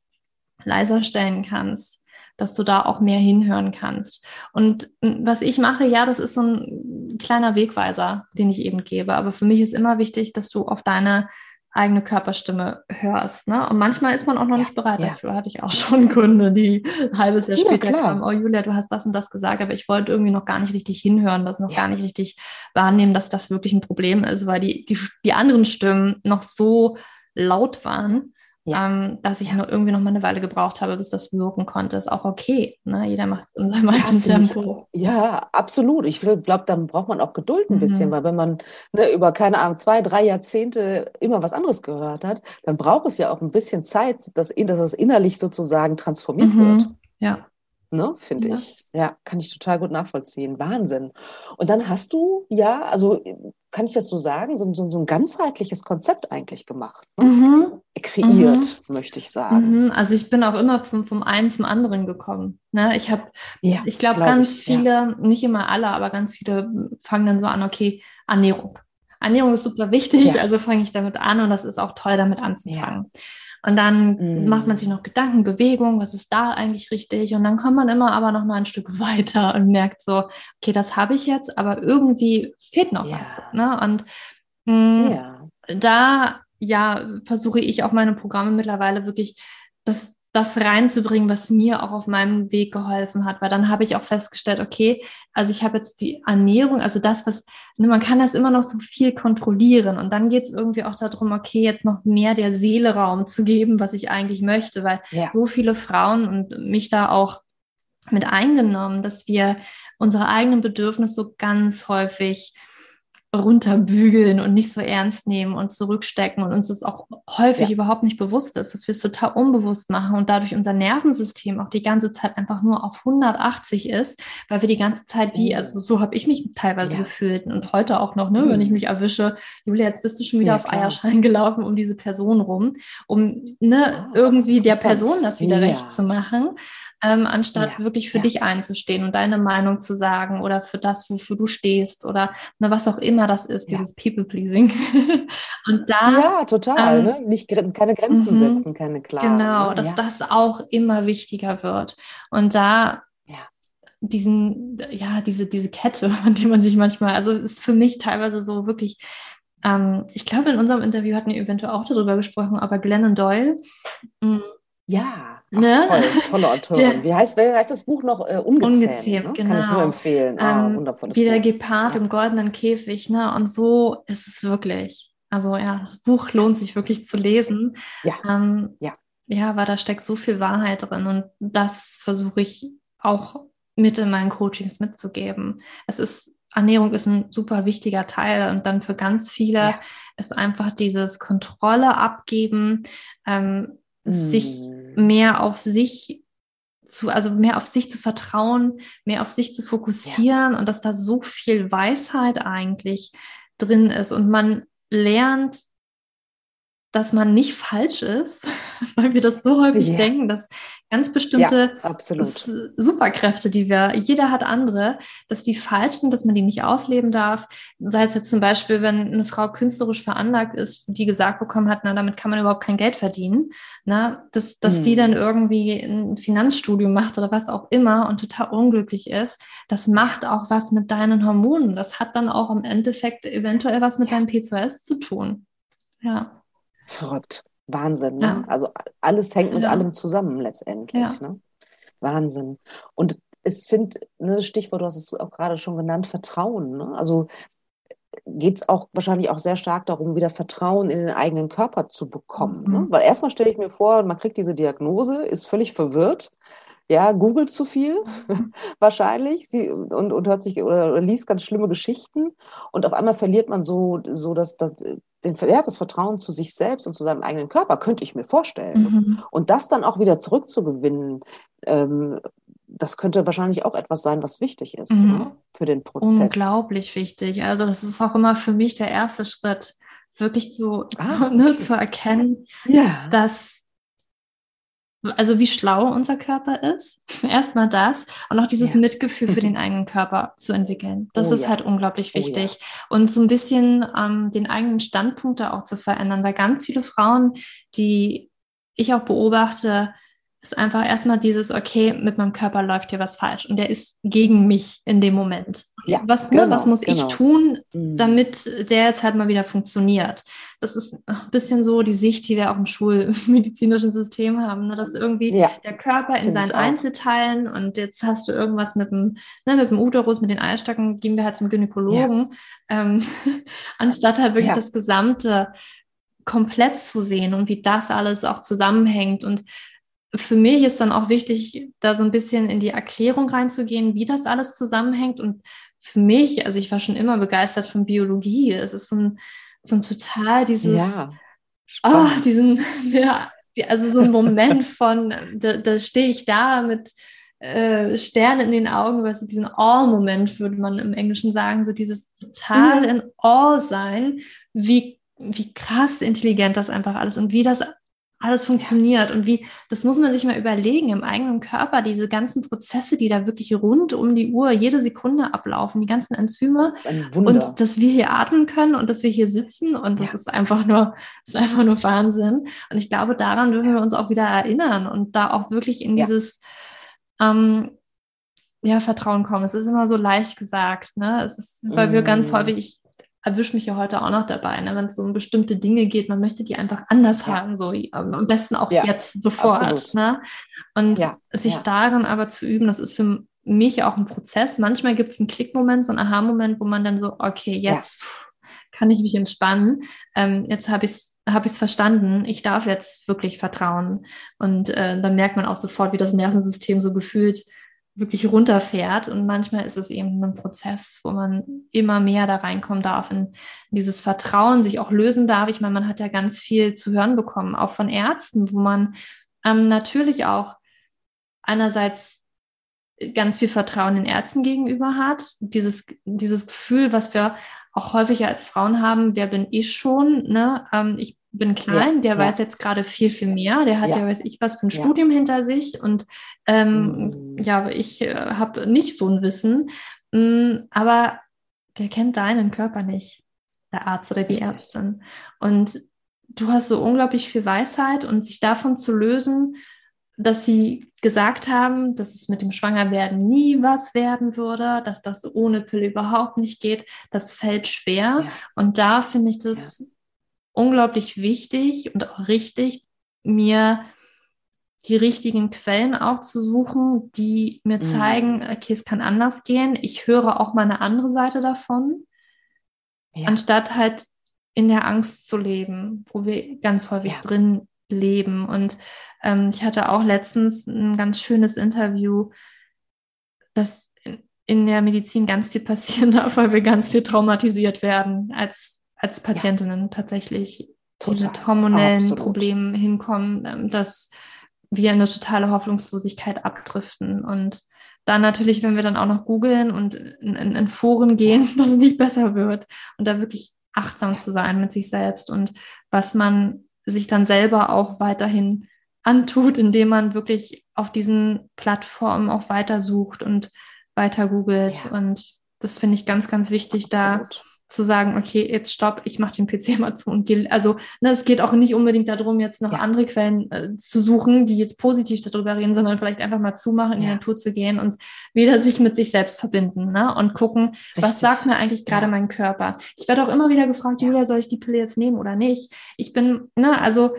leiser stellen kannst, dass du da auch mehr hinhören kannst. Und was ich mache, ja, das ist so ein kleiner Wegweiser, den ich eben gebe. Aber für mich ist immer wichtig, dass du auf deine eigene Körperstimme hörst. Ne? Und manchmal ist man auch noch ja, nicht bereit ja. dafür. Hatte ich auch schon Kunde, die ein halbes Jahr später ja, kamen, oh Julia, du hast das und das gesagt, aber ich wollte irgendwie noch gar nicht richtig hinhören, das noch gar nicht richtig wahrnehmen, dass das wirklich ein Problem ist, weil die, die, die anderen Stimmen noch so laut waren, ja. ähm, dass ich noch irgendwie noch mal eine Weile gebraucht habe, bis das wirken konnte. Ist auch okay. Ne? Jeder macht es in seinem eigenen Tempo. ja, absolut. Ich glaube, dann braucht man auch Geduld ein mhm. bisschen, weil wenn man ne, über, keine Ahnung, zwei, drei Jahrzehnte immer was anderes gehört hat, dann braucht es ja auch ein bisschen Zeit, dass, dass es innerlich sozusagen transformiert mhm. wird. Ja. Ne, finde ja. ich. Ja, kann ich total gut nachvollziehen. Wahnsinn. Und dann hast du, ja, also kann ich das so sagen, so, so, so ein ganzheitliches Konzept eigentlich gemacht. Ne? Mhm. Kreiert, mhm. möchte ich sagen. Mhm. Also ich bin auch immer vom, vom einen zum anderen gekommen. Ne? Ich habe, ja, ich glaube, glaub ganz ich, viele, ja. nicht immer alle, aber ganz viele fangen dann so an, okay, Ernährung. Ernährung ist super wichtig, also fange ich damit an und das ist auch toll, damit anzufangen. Und dann mhm. macht man sich noch Gedanken, Bewegung, was ist da eigentlich richtig? Und dann kommt man immer aber noch mal ein Stück weiter und merkt so, okay, das habe ich jetzt, aber irgendwie fehlt noch ja. was. Ne? Und mh, mm, ja. da ja versuche ich auch meine Programme mittlerweile wirklich das das reinzubringen, was mir auch auf meinem Weg geholfen hat, weil dann habe ich auch festgestellt, okay, also ich habe jetzt die Ernährung, also das, was, ne, man kann das immer noch so viel kontrollieren. Und dann geht es irgendwie auch darum, okay, jetzt noch mehr der Seele Raum zu geben, was ich eigentlich möchte, weil ja. so viele Frauen und mich da auch mit eingenommen, dass wir unsere eigenen Bedürfnisse so ganz häufig runterbügeln und nicht so ernst nehmen und zurückstecken und uns das auch häufig ja. überhaupt nicht bewusst ist, dass wir es total unbewusst machen und dadurch unser Nervensystem auch die ganze Zeit einfach nur auf 180 ist, weil wir die ganze Zeit wie, also so habe ich mich teilweise ja. gefühlt und heute auch noch, ne, mhm. wenn ich mich erwische, Julia, jetzt bist du schon wieder ja, auf klar. Eierschein gelaufen um diese Person rum, um ne, oh, irgendwie der Person das wieder recht zu machen ähm, anstatt ja, wirklich für ja. dich einzustehen und deine Meinung zu sagen oder für das, wofür du stehst oder ne, was auch immer das ist, ja. dieses People-Pleasing. und da. Ja, total. Ähm, ne? Nicht, keine Grenzen mhm, setzen, keine klaren. Genau, ne? dass das auch immer wichtiger wird. Und da diesen, ja, diese, diese Kette, an die man sich manchmal, also ist für mich teilweise so wirklich, ähm, ich glaube, in unserem Interview hatten wir eventuell auch darüber gesprochen, aber Glennon Doyle. Mh, mm, ja, Ach, ne? toll, tolle Autorin. Wie heißt, wie heißt das Buch noch? Äh, Ungezähmt, Ungezähmt ne? genau. Kann ich nur genau. empfehlen. Ah, ähm, wundervolles wie der Gepard ja. im goldenen Käfig. Ne? Und so ist es wirklich. Also ja, das Buch lohnt sich wirklich zu lesen. Ja, ähm, ja. ja, weil da steckt so viel Wahrheit drin. Und das versuche ich auch mit in meinen Coachings mitzugeben. Es ist, Ernährung ist ein super wichtiger Teil und dann für ganz viele ja. ist einfach dieses Kontrolle abgeben, ähm, sich mm. mehr auf sich zu, also mehr auf sich zu vertrauen, mehr auf sich zu fokussieren ja. und dass da so viel Weisheit eigentlich drin ist und man lernt, dass man nicht falsch ist, weil wir das so häufig ja. denken, dass ganz bestimmte ja, Superkräfte, die wir, jeder hat andere, dass die falsch sind, dass man die nicht ausleben darf. Sei es jetzt zum Beispiel, wenn eine Frau künstlerisch veranlagt ist, die gesagt bekommen hat, na, damit kann man überhaupt kein Geld verdienen, na, dass, dass hm. die dann irgendwie ein Finanzstudium macht oder was auch immer und total unglücklich ist, das macht auch was mit deinen Hormonen. Das hat dann auch im Endeffekt eventuell was mit ja. deinem P2S zu tun. Ja. Verrückt. Wahnsinn. Ne? Ja. Also alles hängt mit ja. allem zusammen letztendlich. Ja. Ne? Wahnsinn. Und es finde, ne, Stichwort, du hast es auch gerade schon genannt, Vertrauen. Ne? Also geht es auch wahrscheinlich auch sehr stark darum, wieder Vertrauen in den eigenen Körper zu bekommen. Ne? Mhm. Ne? Weil erstmal stelle ich mir vor, man kriegt diese Diagnose, ist völlig verwirrt, ja, googelt zu viel wahrscheinlich sie, und, und hört sich oder, oder, liest ganz schlimme Geschichten und auf einmal verliert man so, so das, das, den, ja, das Vertrauen zu sich selbst und zu seinem eigenen Körper, könnte ich mir vorstellen. Mhm. Und das dann auch wieder zurückzugewinnen, ähm, das könnte wahrscheinlich auch etwas sein, was wichtig ist mhm. ne, für den Prozess. Unglaublich wichtig. Also das ist auch immer für mich der erste Schritt, wirklich zu, ah, zu, ne, zu erkennen, ja. dass also wie schlau unser Körper ist. Erstmal das und auch dieses ja. Mitgefühl für den eigenen Körper zu entwickeln. Das oh, ist ja. halt unglaublich wichtig. Oh, ja. Und so ein bisschen ähm, den eigenen Standpunkt da auch zu verändern, weil ganz viele Frauen, die ich auch beobachte, ist einfach erstmal dieses, okay, mit meinem Körper läuft hier was falsch und der ist gegen mich in dem Moment. Ja, was, ne, genau, was muss genau. ich tun, mhm. damit der jetzt halt mal wieder funktioniert? Das ist ein bisschen so die Sicht, die wir auch im schulmedizinischen System haben, ne? dass irgendwie ja, der Körper in seinen Einzelteilen und jetzt hast du irgendwas mit dem, ne, mit dem Uterus, mit den Eistöcken, gehen wir halt zum Gynäkologen, ja. ähm, anstatt halt wirklich das Gesamte komplett zu sehen und wie das alles auch zusammenhängt und für mich ist dann auch wichtig, da so ein bisschen in die Erklärung reinzugehen, wie das alles zusammenhängt. Und für mich, also ich war schon immer begeistert von Biologie. Es ist so ein, so ein total dieses, ja, oh, diesen, ja, also so ein Moment von, da, da stehe ich da mit äh, Sterne in den Augen, weißt diesen Awe-Moment würde man im Englischen sagen, so dieses total mhm. in Awe sein, wie, wie krass intelligent das einfach alles und wie das alles funktioniert ja. und wie, das muss man sich mal überlegen im eigenen Körper, diese ganzen Prozesse, die da wirklich rund um die Uhr jede Sekunde ablaufen, die ganzen Enzyme und dass wir hier atmen können und dass wir hier sitzen und das ja. ist einfach nur, ist einfach nur Wahnsinn. Und ich glaube, daran dürfen wir uns auch wieder erinnern und da auch wirklich in dieses ähm, ja, Vertrauen kommen. Es ist immer so leicht gesagt, ne? Es ist, weil mm. wir ganz mm. häufig, ich erwische mich ja heute auch noch dabei, ne? wenn es um bestimmte Dinge geht, man möchte die einfach anders ja. haben, so am besten auch ja, jetzt sofort. Ne? Und ja, sich daran aber zu üben, das ist für mich auch ein Prozess. Manchmal gibt es einen Klickmoment, so einen Aha-Moment, wo man dann so, okay, jetzt kann ich mich entspannen. Ähm, jetzt habe ich es habe ich es verstanden, ich darf jetzt wirklich vertrauen. Und äh, dann merkt man auch sofort, wie das Nervensystem so gefühlt wirklich runterfährt. Und manchmal ist es eben ein Prozess, wo man immer mehr da reinkommen darf, in dieses Vertrauen sich auch lösen darf. Ich meine, man hat ja ganz viel zu hören bekommen, auch von Ärzten, wo man ähm, natürlich auch einerseits ganz viel Vertrauen den Ärzten gegenüber hat. Dieses, dieses Gefühl, was wir auch häufiger als Frauen haben, wer bin ich schon? Ne? Ähm, ich bin klein, ja, der ja. weiß jetzt gerade viel, viel mehr. Der hat ja, ja weiß ich was für ein Studium hinter sich und ähm, mhm. ja, ich äh, habe nicht so ein Wissen, ähm, aber der kennt deinen Körper nicht, der Arzt oder die Richtig. Ärztin. Und du hast so unglaublich viel Weisheit und sich davon zu lösen, dass sie gesagt haben, dass es mit dem Schwangerwerden nie was werden würde, dass das ohne Pille überhaupt nicht geht, das fällt schwer. Ja. Und da finde ich das ja. Unglaublich wichtig und auch richtig, mir die richtigen Quellen auch zu suchen, die mir mhm. zeigen, okay, es kann anders gehen. Ich höre auch mal eine andere Seite davon, ja. anstatt halt in der Angst zu leben, wo wir ganz häufig drin leben. Und ähm, ich hatte auch letztens ein ganz schönes Interview, dass in der Medizin ganz viel passieren darf, weil wir ganz viel traumatisiert werden als, als Patientinnen ja. tatsächlich. Total. mit hormonellen Absolut. Problemen hinkommen, ähm, dass wir in eine totale Hoffnungslosigkeit abdriften. Und dann natürlich, wenn wir dann auch noch googeln und in, in, in Foren gehen, dass es nicht besser wird und da wirklich achtsam zu sein mit sich selbst und was man sich dann selber auch weiterhin antut, indem man wirklich auf diesen Plattformen auch weitersucht und weiter googelt. Ja. Und das finde ich ganz, ganz wichtig, Absolut. da zu sagen, okay, jetzt stopp, ich mache den PC mal zu und gehe, also ne, es geht auch nicht unbedingt darum, jetzt noch ja. andere Quellen äh, zu suchen, die jetzt positiv darüber reden, sondern vielleicht einfach mal zumachen, ja. in die Natur zu gehen und wieder sich mit sich selbst verbinden ne? und gucken, Richtig. was sagt mir eigentlich gerade ja. mein Körper. Ich werde auch immer wieder gefragt, Julia, soll ich die Pille jetzt nehmen oder nicht? Ich bin, ne, also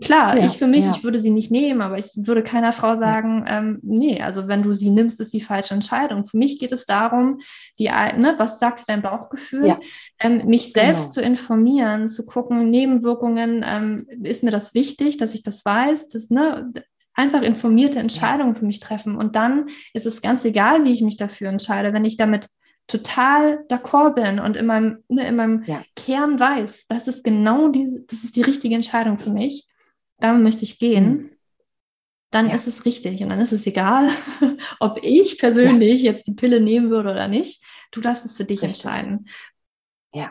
Klar, ja, ich für mich, ja. ich würde sie nicht nehmen, aber ich würde keiner Frau sagen, ja. ähm, nee, also wenn du sie nimmst, ist die falsche Entscheidung. Für mich geht es darum, die, ne, was sagt dein Bauchgefühl, ähm, mich selbst genau. zu informieren, zu gucken, Nebenwirkungen, ähm, ist mir das wichtig, dass ich das weiß, dass, ne, einfach informierte Entscheidungen für mich treffen. Und dann ist es ganz egal, wie ich mich dafür entscheide, wenn ich damit total d'accord bin und in meinem, ne, in meinem Kern weiß, das ist genau diese, das ist die richtige Entscheidung für mich, damit möchte ich gehen, mhm. dann ja. ist es richtig. Und dann ist es egal, ob ich persönlich ja. jetzt die Pille nehmen würde oder nicht. Du darfst es für dich richtig. entscheiden. Ja.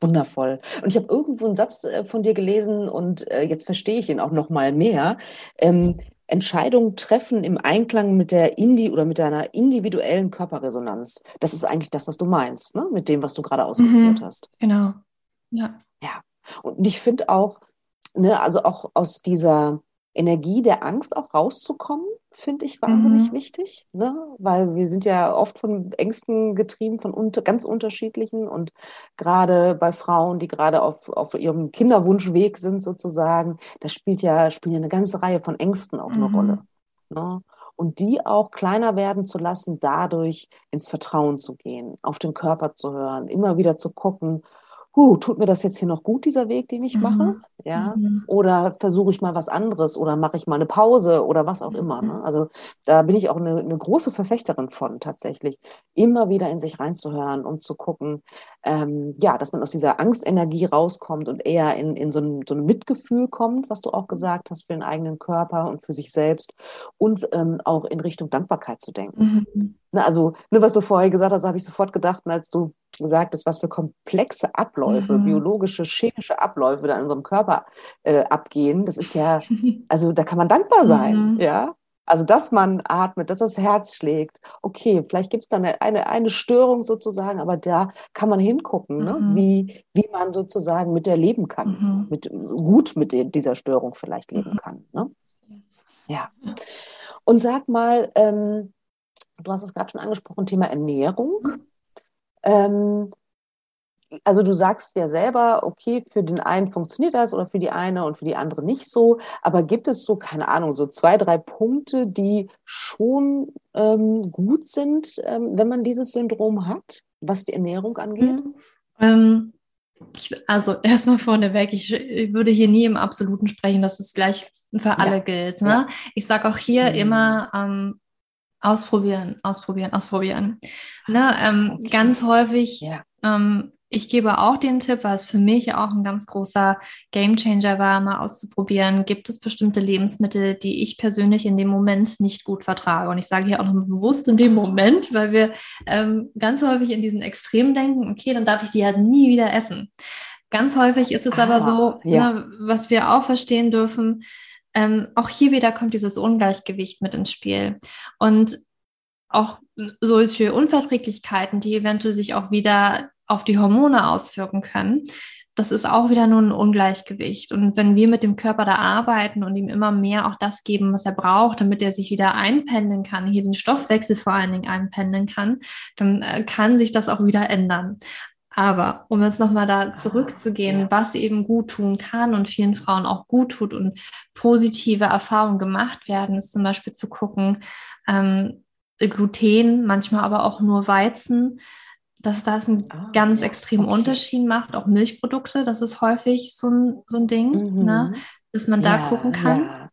Wundervoll. Und ich habe irgendwo einen Satz äh, von dir gelesen und äh, jetzt verstehe ich ihn auch noch mal mehr. Ähm, Entscheidungen treffen im Einklang mit der Indi oder mit deiner individuellen Körperresonanz. Das ist eigentlich das, was du meinst, ne? mit dem, was du gerade ausgeführt mhm, hast. Genau. Ja. Ja. Und ich finde auch, ne, also auch aus dieser Energie der Angst auch rauszukommen, finde ich wahnsinnig mhm. wichtig, ne? weil wir sind ja oft von Ängsten getrieben, von unter, ganz unterschiedlichen und gerade bei Frauen, die gerade auf, auf ihrem Kinderwunschweg sind sozusagen, da spielt ja, spielt ja eine ganze Reihe von Ängsten auch eine mhm. Rolle. Ne? Und die auch kleiner werden zu lassen, dadurch ins Vertrauen zu gehen, auf den Körper zu hören, immer wieder zu gucken, huh, tut mir das jetzt hier noch gut, dieser Weg, den ich mache? Mhm. Ja. Mhm. Oder versuche ich mal was anderes oder mache ich mal eine Pause oder was auch immer. Ne? Mhm. Also da bin ich auch eine, eine, große Verfechterin von tatsächlich, immer wieder in sich reinzuhören und zu gucken, ähm, ja, dass man aus dieser Angstenergie rauskommt und eher in, in so, ein, so ein Mitgefühl kommt, was du auch gesagt hast, für den eigenen Körper und für sich selbst und ähm, auch in Richtung Dankbarkeit zu denken. Mhm. Ne, also, ne, was du vorher gesagt hast, habe ich sofort gedacht, als du sagtest, was für komplexe Abläufe, mhm. biologische, chemische Abläufe da in unserem Körper äh, abgehen. Das ist ja, also da kann man dankbar sein, mhm. ja. Also, dass man atmet, dass das Herz schlägt. Okay, vielleicht gibt es da eine, eine, eine, Störung sozusagen, aber da kann man hingucken, ne? mhm. ne? wie, wie man sozusagen mit der leben kann, mhm. mit, gut mit der, dieser Störung vielleicht leben mhm. kann. Ne? Ja. Und sag mal, ähm, du hast es gerade schon angesprochen, Thema Ernährung. Ähm, also du sagst ja selber, okay, für den einen funktioniert das oder für die eine und für die andere nicht so. Aber gibt es so, keine Ahnung, so zwei, drei Punkte, die schon ähm, gut sind, ähm, wenn man dieses Syndrom hat, was die Ernährung angeht? Mhm. Ähm, ich, also erstmal vorneweg, ich, ich, würde hier nie im Absoluten sprechen, dass es gleich für alle ja. gilt. Ne? Ja. Ich sage auch hier mhm. immer, ähm, Ausprobieren, ausprobieren, ausprobieren. Ne, ähm, okay. Ganz häufig, ja. ähm, ich gebe auch den Tipp, weil es für mich auch ein ganz großer Gamechanger war, mal auszuprobieren, gibt es bestimmte Lebensmittel, die ich persönlich in dem Moment nicht gut vertrage. Und ich sage hier auch noch bewusst in dem Moment, weil wir ähm, ganz häufig in diesen Extremen denken, okay, dann darf ich die ja nie wieder essen. Ganz häufig ist es ah, aber so, ja. ne, was wir auch verstehen dürfen, ähm, auch hier wieder kommt dieses Ungleichgewicht mit ins Spiel. Und auch solche Unverträglichkeiten, die eventuell sich auch wieder auf die Hormone auswirken können, das ist auch wieder nur ein Ungleichgewicht. Und wenn wir mit dem Körper da arbeiten und ihm immer mehr auch das geben, was er braucht, damit er sich wieder einpendeln kann, hier den Stoffwechsel vor allen Dingen einpendeln kann, dann äh, kann sich das auch wieder ändern. Aber um jetzt nochmal da zurückzugehen, ja. was eben gut tun kann und vielen Frauen auch gut tut und positive Erfahrungen gemacht werden, ist zum Beispiel zu gucken, ähm, Gluten, manchmal aber auch nur Weizen, dass das einen ah, ganz ja. extremen okay. Unterschied macht. Auch Milchprodukte, das ist häufig so ein, so ein Ding, mhm. ne? dass man ja, da gucken kann.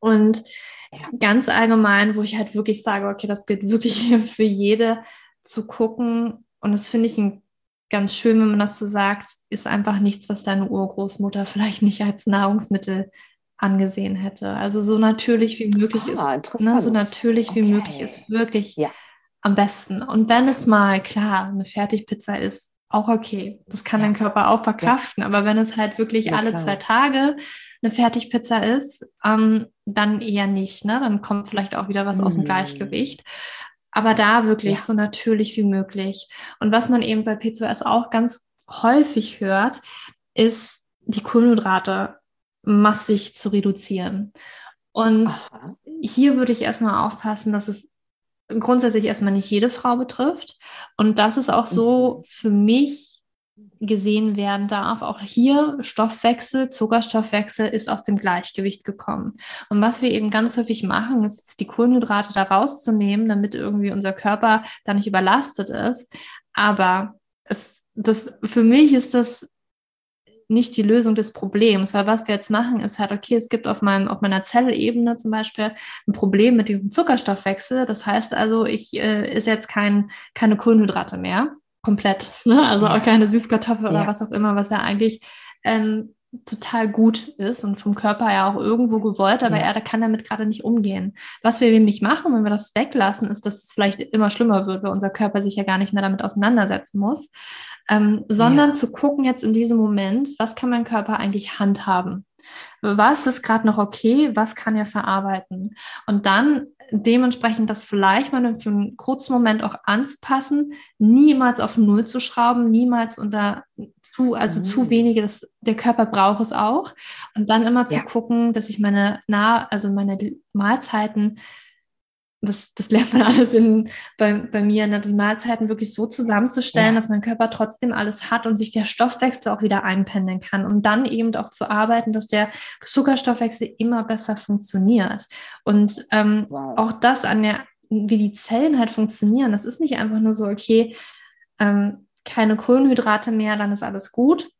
Und ganz allgemein, wo ich halt wirklich sage, okay, das gilt wirklich für jede, zu gucken, und das finde ich ein ganz schön, wenn man das so sagt, ist einfach nichts, was deine Urgroßmutter vielleicht nicht als Nahrungsmittel angesehen hätte. Also so natürlich wie möglich ah, ist, ne, so natürlich okay. wie möglich ist wirklich ja. am besten. Und wenn es mal klar eine Fertigpizza ist, auch okay. Das kann ja. dein Körper auch verkraften. Ja. Aber wenn es halt wirklich alle klar. zwei Tage eine Fertigpizza ist, ähm, dann eher nicht. Ne? Dann kommt vielleicht auch wieder was mhm. aus dem mhm. Gleichgewicht. Aber da wirklich ja. so natürlich wie möglich. Und was man eben bei PCOS auch ganz häufig hört, ist die Kohlenhydrate massig zu reduzieren. Und Aha. hier würde ich erstmal aufpassen, dass es grundsätzlich erstmal nicht jede Frau betrifft und dass es auch so mhm. für mich gesehen werden darf. Auch hier Stoffwechsel, Zuckerstoffwechsel ist aus dem Gleichgewicht gekommen. Und was wir eben ganz häufig machen, ist die Kohlenhydrate da rauszunehmen, damit irgendwie unser Körper da nicht überlastet ist. Aber es, das, für mich ist das nicht die Lösung des Problems, weil was wir jetzt machen, ist halt, okay, es gibt auf, meinem, auf meiner Zellebene zum Beispiel ein Problem mit dem Zuckerstoffwechsel. Das heißt also, ich äh, ist jetzt kein, keine Kohlenhydrate mehr, komplett, ne? also auch keine Süßkartoffel ja. oder was auch immer, was ja eigentlich ähm, total gut ist und vom Körper ja auch irgendwo gewollt, aber ja. er kann damit gerade nicht umgehen. Was wir nämlich machen, wenn wir das weglassen, ist, dass es vielleicht immer schlimmer wird, weil unser Körper sich ja gar nicht mehr damit auseinandersetzen muss ähm, sondern ja. zu gucken jetzt in diesem Moment, was kann mein Körper eigentlich handhaben? Was ist gerade noch okay? Was kann er verarbeiten? Und dann dementsprechend das vielleicht mal für einen kurzen Moment auch anzupassen, niemals auf Null zu schrauben, niemals unter zu, also mhm. zu wenige, das, der Körper braucht es auch. Und dann immer zu ja. gucken, dass ich meine nah, also meine Mahlzeiten das, das lernt man alles in, bei, bei mir, ne, die Mahlzeiten wirklich so zusammenzustellen, ja. dass mein Körper trotzdem alles hat und sich der Stoffwechsel auch wieder einpendeln kann, um dann eben auch zu arbeiten, dass der Zuckerstoffwechsel immer besser funktioniert. Und ähm, wow. auch das an der, wie die Zellen halt funktionieren, das ist nicht einfach nur so, okay, ähm, keine Kohlenhydrate mehr, dann ist alles gut.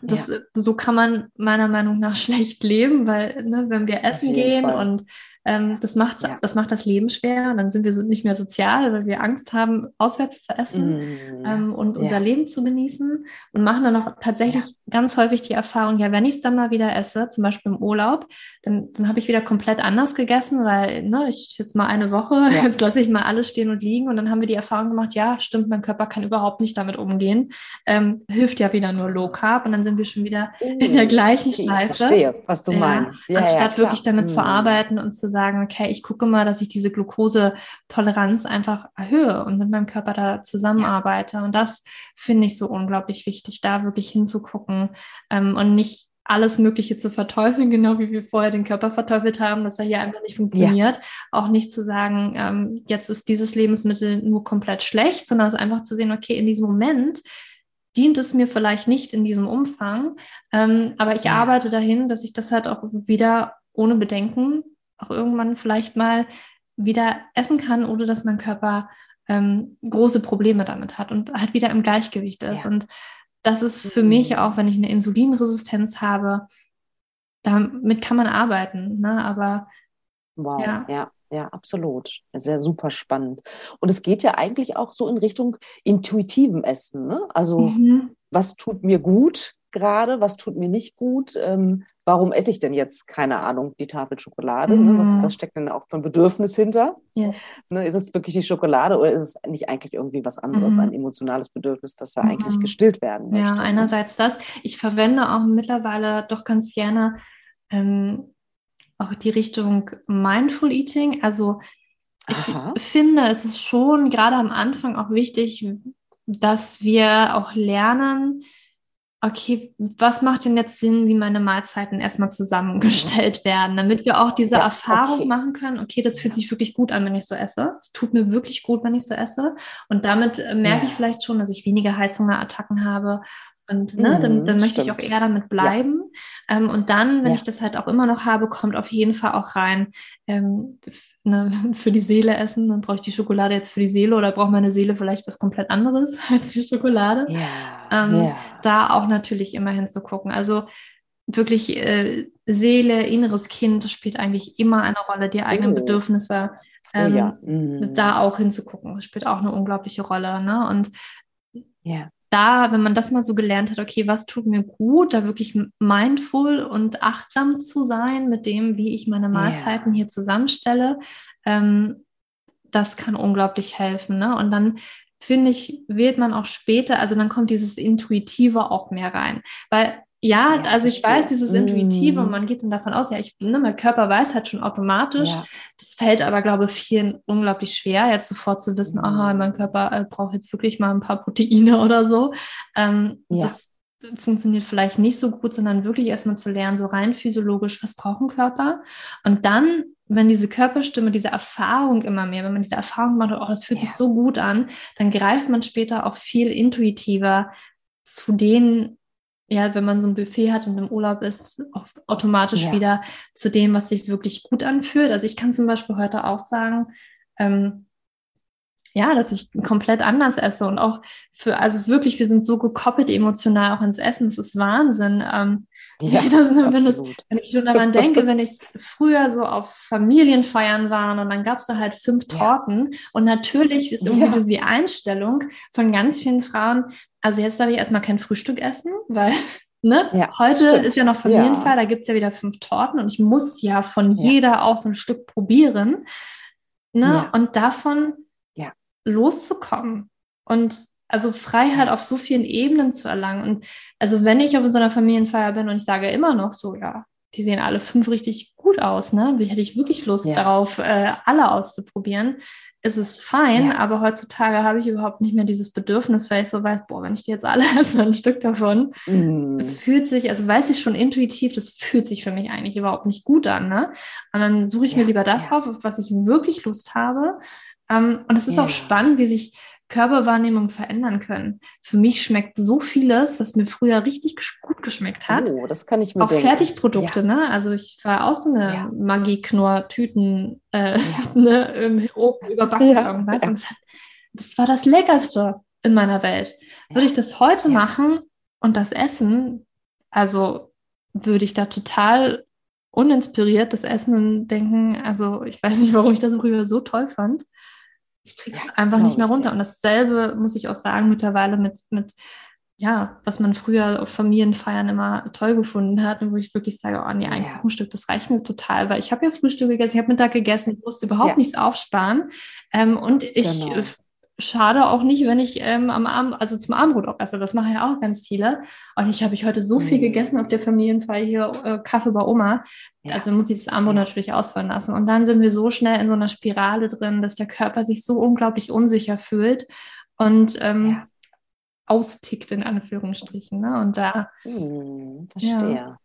Das, ja. So kann man meiner Meinung nach schlecht leben, weil ne, wenn wir essen gehen Fall. und ähm, das, macht, ja. das macht das Leben schwer und dann sind wir so nicht mehr sozial, weil wir Angst haben, auswärts zu essen mm. ähm, und unser Leben zu genießen und machen dann auch tatsächlich ja. ganz häufig die Erfahrung, ja, wenn ich es dann mal wieder esse, zum Beispiel im Urlaub, dann, dann habe ich wieder komplett anders gegessen, weil ne, ich jetzt mal eine Woche, jetzt lasse ich mal alles stehen und liegen und dann haben wir die Erfahrung gemacht, ja, stimmt, mein Körper kann überhaupt nicht damit umgehen, ähm, hilft ja wieder nur Low Carb und dann sind wir schon wieder oh, in der gleichen Schleife. Ich verstehe, was du meinst. anstatt wirklich damit mm. zu arbeiten und zu sagen, okay, ich gucke mal, dass ich diese Glukosetoleranz einfach erhöhe und mit meinem Körper da zusammenarbeite. Und das finde ich so unglaublich wichtig, da wirklich hinzugucken ähm, und nicht alles Mögliche zu verteufeln, genau wie wir vorher den Körper verteufelt haben, dass er hier einfach nicht funktioniert. Ja. Auch nicht zu sagen, ähm, jetzt ist dieses Lebensmittel nur komplett schlecht, sondern es einfach zu sehen, okay, in diesem Moment dient es mir vielleicht nicht in diesem Umfang, ähm, aber ich ja. arbeite dahin, dass ich das halt auch wieder ohne Bedenken auch irgendwann vielleicht mal wieder essen kann, ohne dass mein Körper ähm, große Probleme damit hat und halt wieder im Gleichgewicht ist. Ja. Und das ist für mhm. mich auch, wenn ich eine Insulinresistenz habe, damit kann man arbeiten. Ne? Aber wow, ja. ja. Ja, absolut. Sehr super spannend. Und es geht ja eigentlich auch so in Richtung intuitivem Essen. Ne? Also, mhm. was tut mir gut? Gerade, was tut mir nicht gut, ähm, warum esse ich denn jetzt, keine Ahnung, die Tafel Schokolade, mhm. ne? was, mhm. was, steckt denn auch für ein Bedürfnis hinter? Yes. Ne, ist es wirklich die Schokolade oder ist es nicht eigentlich irgendwie was anderes, mhm. ein emotionales Bedürfnis, das ja mhm. eigentlich gestillt werden möchte? Ja, ne? einerseits das. Ich verwende auch mittlerweile doch ganz gerne ähm, auch die Richtung Mindful Eating, also ich Aha. finde, es ist schon gerade am Anfang auch wichtig, dass wir auch lernen, okay, was macht denn jetzt Sinn, wie meine Mahlzeiten erstmal zusammengestellt werden, damit wir auch diese ja, Erfahrung okay. machen können, okay, das fühlt sich wirklich gut an, wenn ich so esse. Es tut mir wirklich gut, wenn ich so esse. Und damit äh, merke ja. ich vielleicht schon, dass ich weniger Heißhungerattacken habe und ne, dann, mhm, dann möchte Stimmt. ich auch eher damit bleiben. Ja. Ähm, und dann, wenn ja. ich das halt auch immer noch habe, kommt auf jeden Fall auch rein, ähm, ne, für die Seele essen. Dann brauche ich die Schokolade jetzt für die Seele oder braucht meine Seele vielleicht was komplett anderes als die Schokolade. Ja. Ähm, da auch natürlich immer hinzugucken. Also wirklich äh, Seele, inneres Kind, spielt eigentlich immer eine Rolle, die eigenen oh. Bedürfnisse. Ähm, ja. mhm. Da auch hinzugucken, das spielt auch eine unglaubliche Rolle. Ne? Und ja da, wenn man das mal so gelernt hat, okay, was tut mir gut, da wirklich mindful und achtsam zu sein mit dem, wie ich meine Mahlzeiten yeah. hier zusammenstelle, ähm, das kann unglaublich helfen. Ne? Und dann finde ich, wählt man auch später, also dann kommt dieses Intuitive auch mehr rein. Weil ja, ja also ich verstehe. weiß, dieses Intuitive mm. und man geht dann davon aus, ja, ich, ne, mein Körper weiß halt schon automatisch. Ja. Das fällt aber, glaube ich, vielen unglaublich schwer, jetzt sofort zu wissen, mm. aha, mein Körper äh, braucht jetzt wirklich mal ein paar Proteine oder so. Ähm, ja. Das funktioniert vielleicht nicht so gut, sondern wirklich erstmal zu lernen, so rein physiologisch, was braucht ein Körper? Und dann wenn diese Körperstimme, diese Erfahrung immer mehr, wenn man diese Erfahrung macht, oh, das fühlt ja. sich so gut an, dann greift man später auch viel intuitiver zu den, ja, wenn man so ein Buffet hat und im Urlaub ist, automatisch ja. wieder zu dem, was sich wirklich gut anfühlt. Also ich kann zum Beispiel heute auch sagen, ähm, ja, dass ich komplett anders esse und auch für, also wirklich, wir sind so gekoppelt emotional auch ins Essen, das ist Wahnsinn. Ähm, ja, das, wenn, das, wenn, ich schon daran denke, wenn ich früher so auf Familienfeiern war und dann gab es da halt fünf Torten ja. und natürlich ist irgendwie ja. die Einstellung von ganz vielen Frauen, also jetzt darf ich erstmal kein Frühstück essen, weil Ne? Ja, Heute stimmt. ist ja noch Familienfeier, ja. da gibt es ja wieder fünf Torten und ich muss ja von ja. jeder auch so ein Stück probieren. Ne? Und davon loszukommen und also Freiheit auf so vielen Ebenen zu erlangen. Und also wenn ich auf so einer Familienfeier bin und ich sage immer noch so, ja, die sehen alle fünf richtig gut aus, ne? Wie hätte ich wirklich Lust ja. darauf, äh, alle auszuprobieren? Ist es fein, ja. aber heutzutage habe ich überhaupt nicht mehr dieses Bedürfnis, weil ich so weiß, boah, wenn ich die jetzt alle esse, ein Stück davon, mm. fühlt sich, also weiß ich schon intuitiv, das fühlt sich für mich eigentlich überhaupt nicht gut an, ne? Und dann suche ich ja, mir lieber das auf, auf was ich wirklich Lust habe ähm, und es ist ja. auch spannend, wie sich Körperwahrnehmungen verändern können. Für mich schmeckt so vieles, was mir früher richtig gut geschmeckt hat. Oh, das kann ich mir Auch denken. Fertigprodukte, ja. ne? Also ich war auch so eine ja. Magie-Knorr-Tüten äh, ja. ne, oben überbacken ja. irgendwas. Und das, das, war das Leckerste in meiner Welt. Würde ich das heute machen und das essen, also würde ich da total uninspiriert das Essen und denken, also ich weiß nicht, warum ich das früher so toll fand ich kriege es ja, einfach nicht mehr runter. Und dasselbe muss ich auch sagen, mittlerweile mit, mit, ja, was man früher auf Familienfeiern immer toll gefunden hat wo ich wirklich sage, oh nee, ein ja. Kuchenstück, das reicht mir total, weil ich habe ja Frühstück gegessen, ich habe Mittag gegessen, ich musste überhaupt ja. nichts aufsparen. Ähm, und ich genau schade auch nicht, wenn ich ähm, am Abend, also zum Abendbrot auch esse. Das machen ja auch ganz viele. Und ich habe ich heute so viel mhm. gegessen auf der Familienfeier hier, äh, Kaffee bei Oma. Ja. Also muss ich das Abendbrot ja. natürlich ausfallen lassen. Und dann sind wir so schnell in so einer Spirale drin, dass der Körper sich so unglaublich unsicher fühlt und ähm, ja. austickt in Anführungsstrichen. Ne? Und da. Hm, verstehe.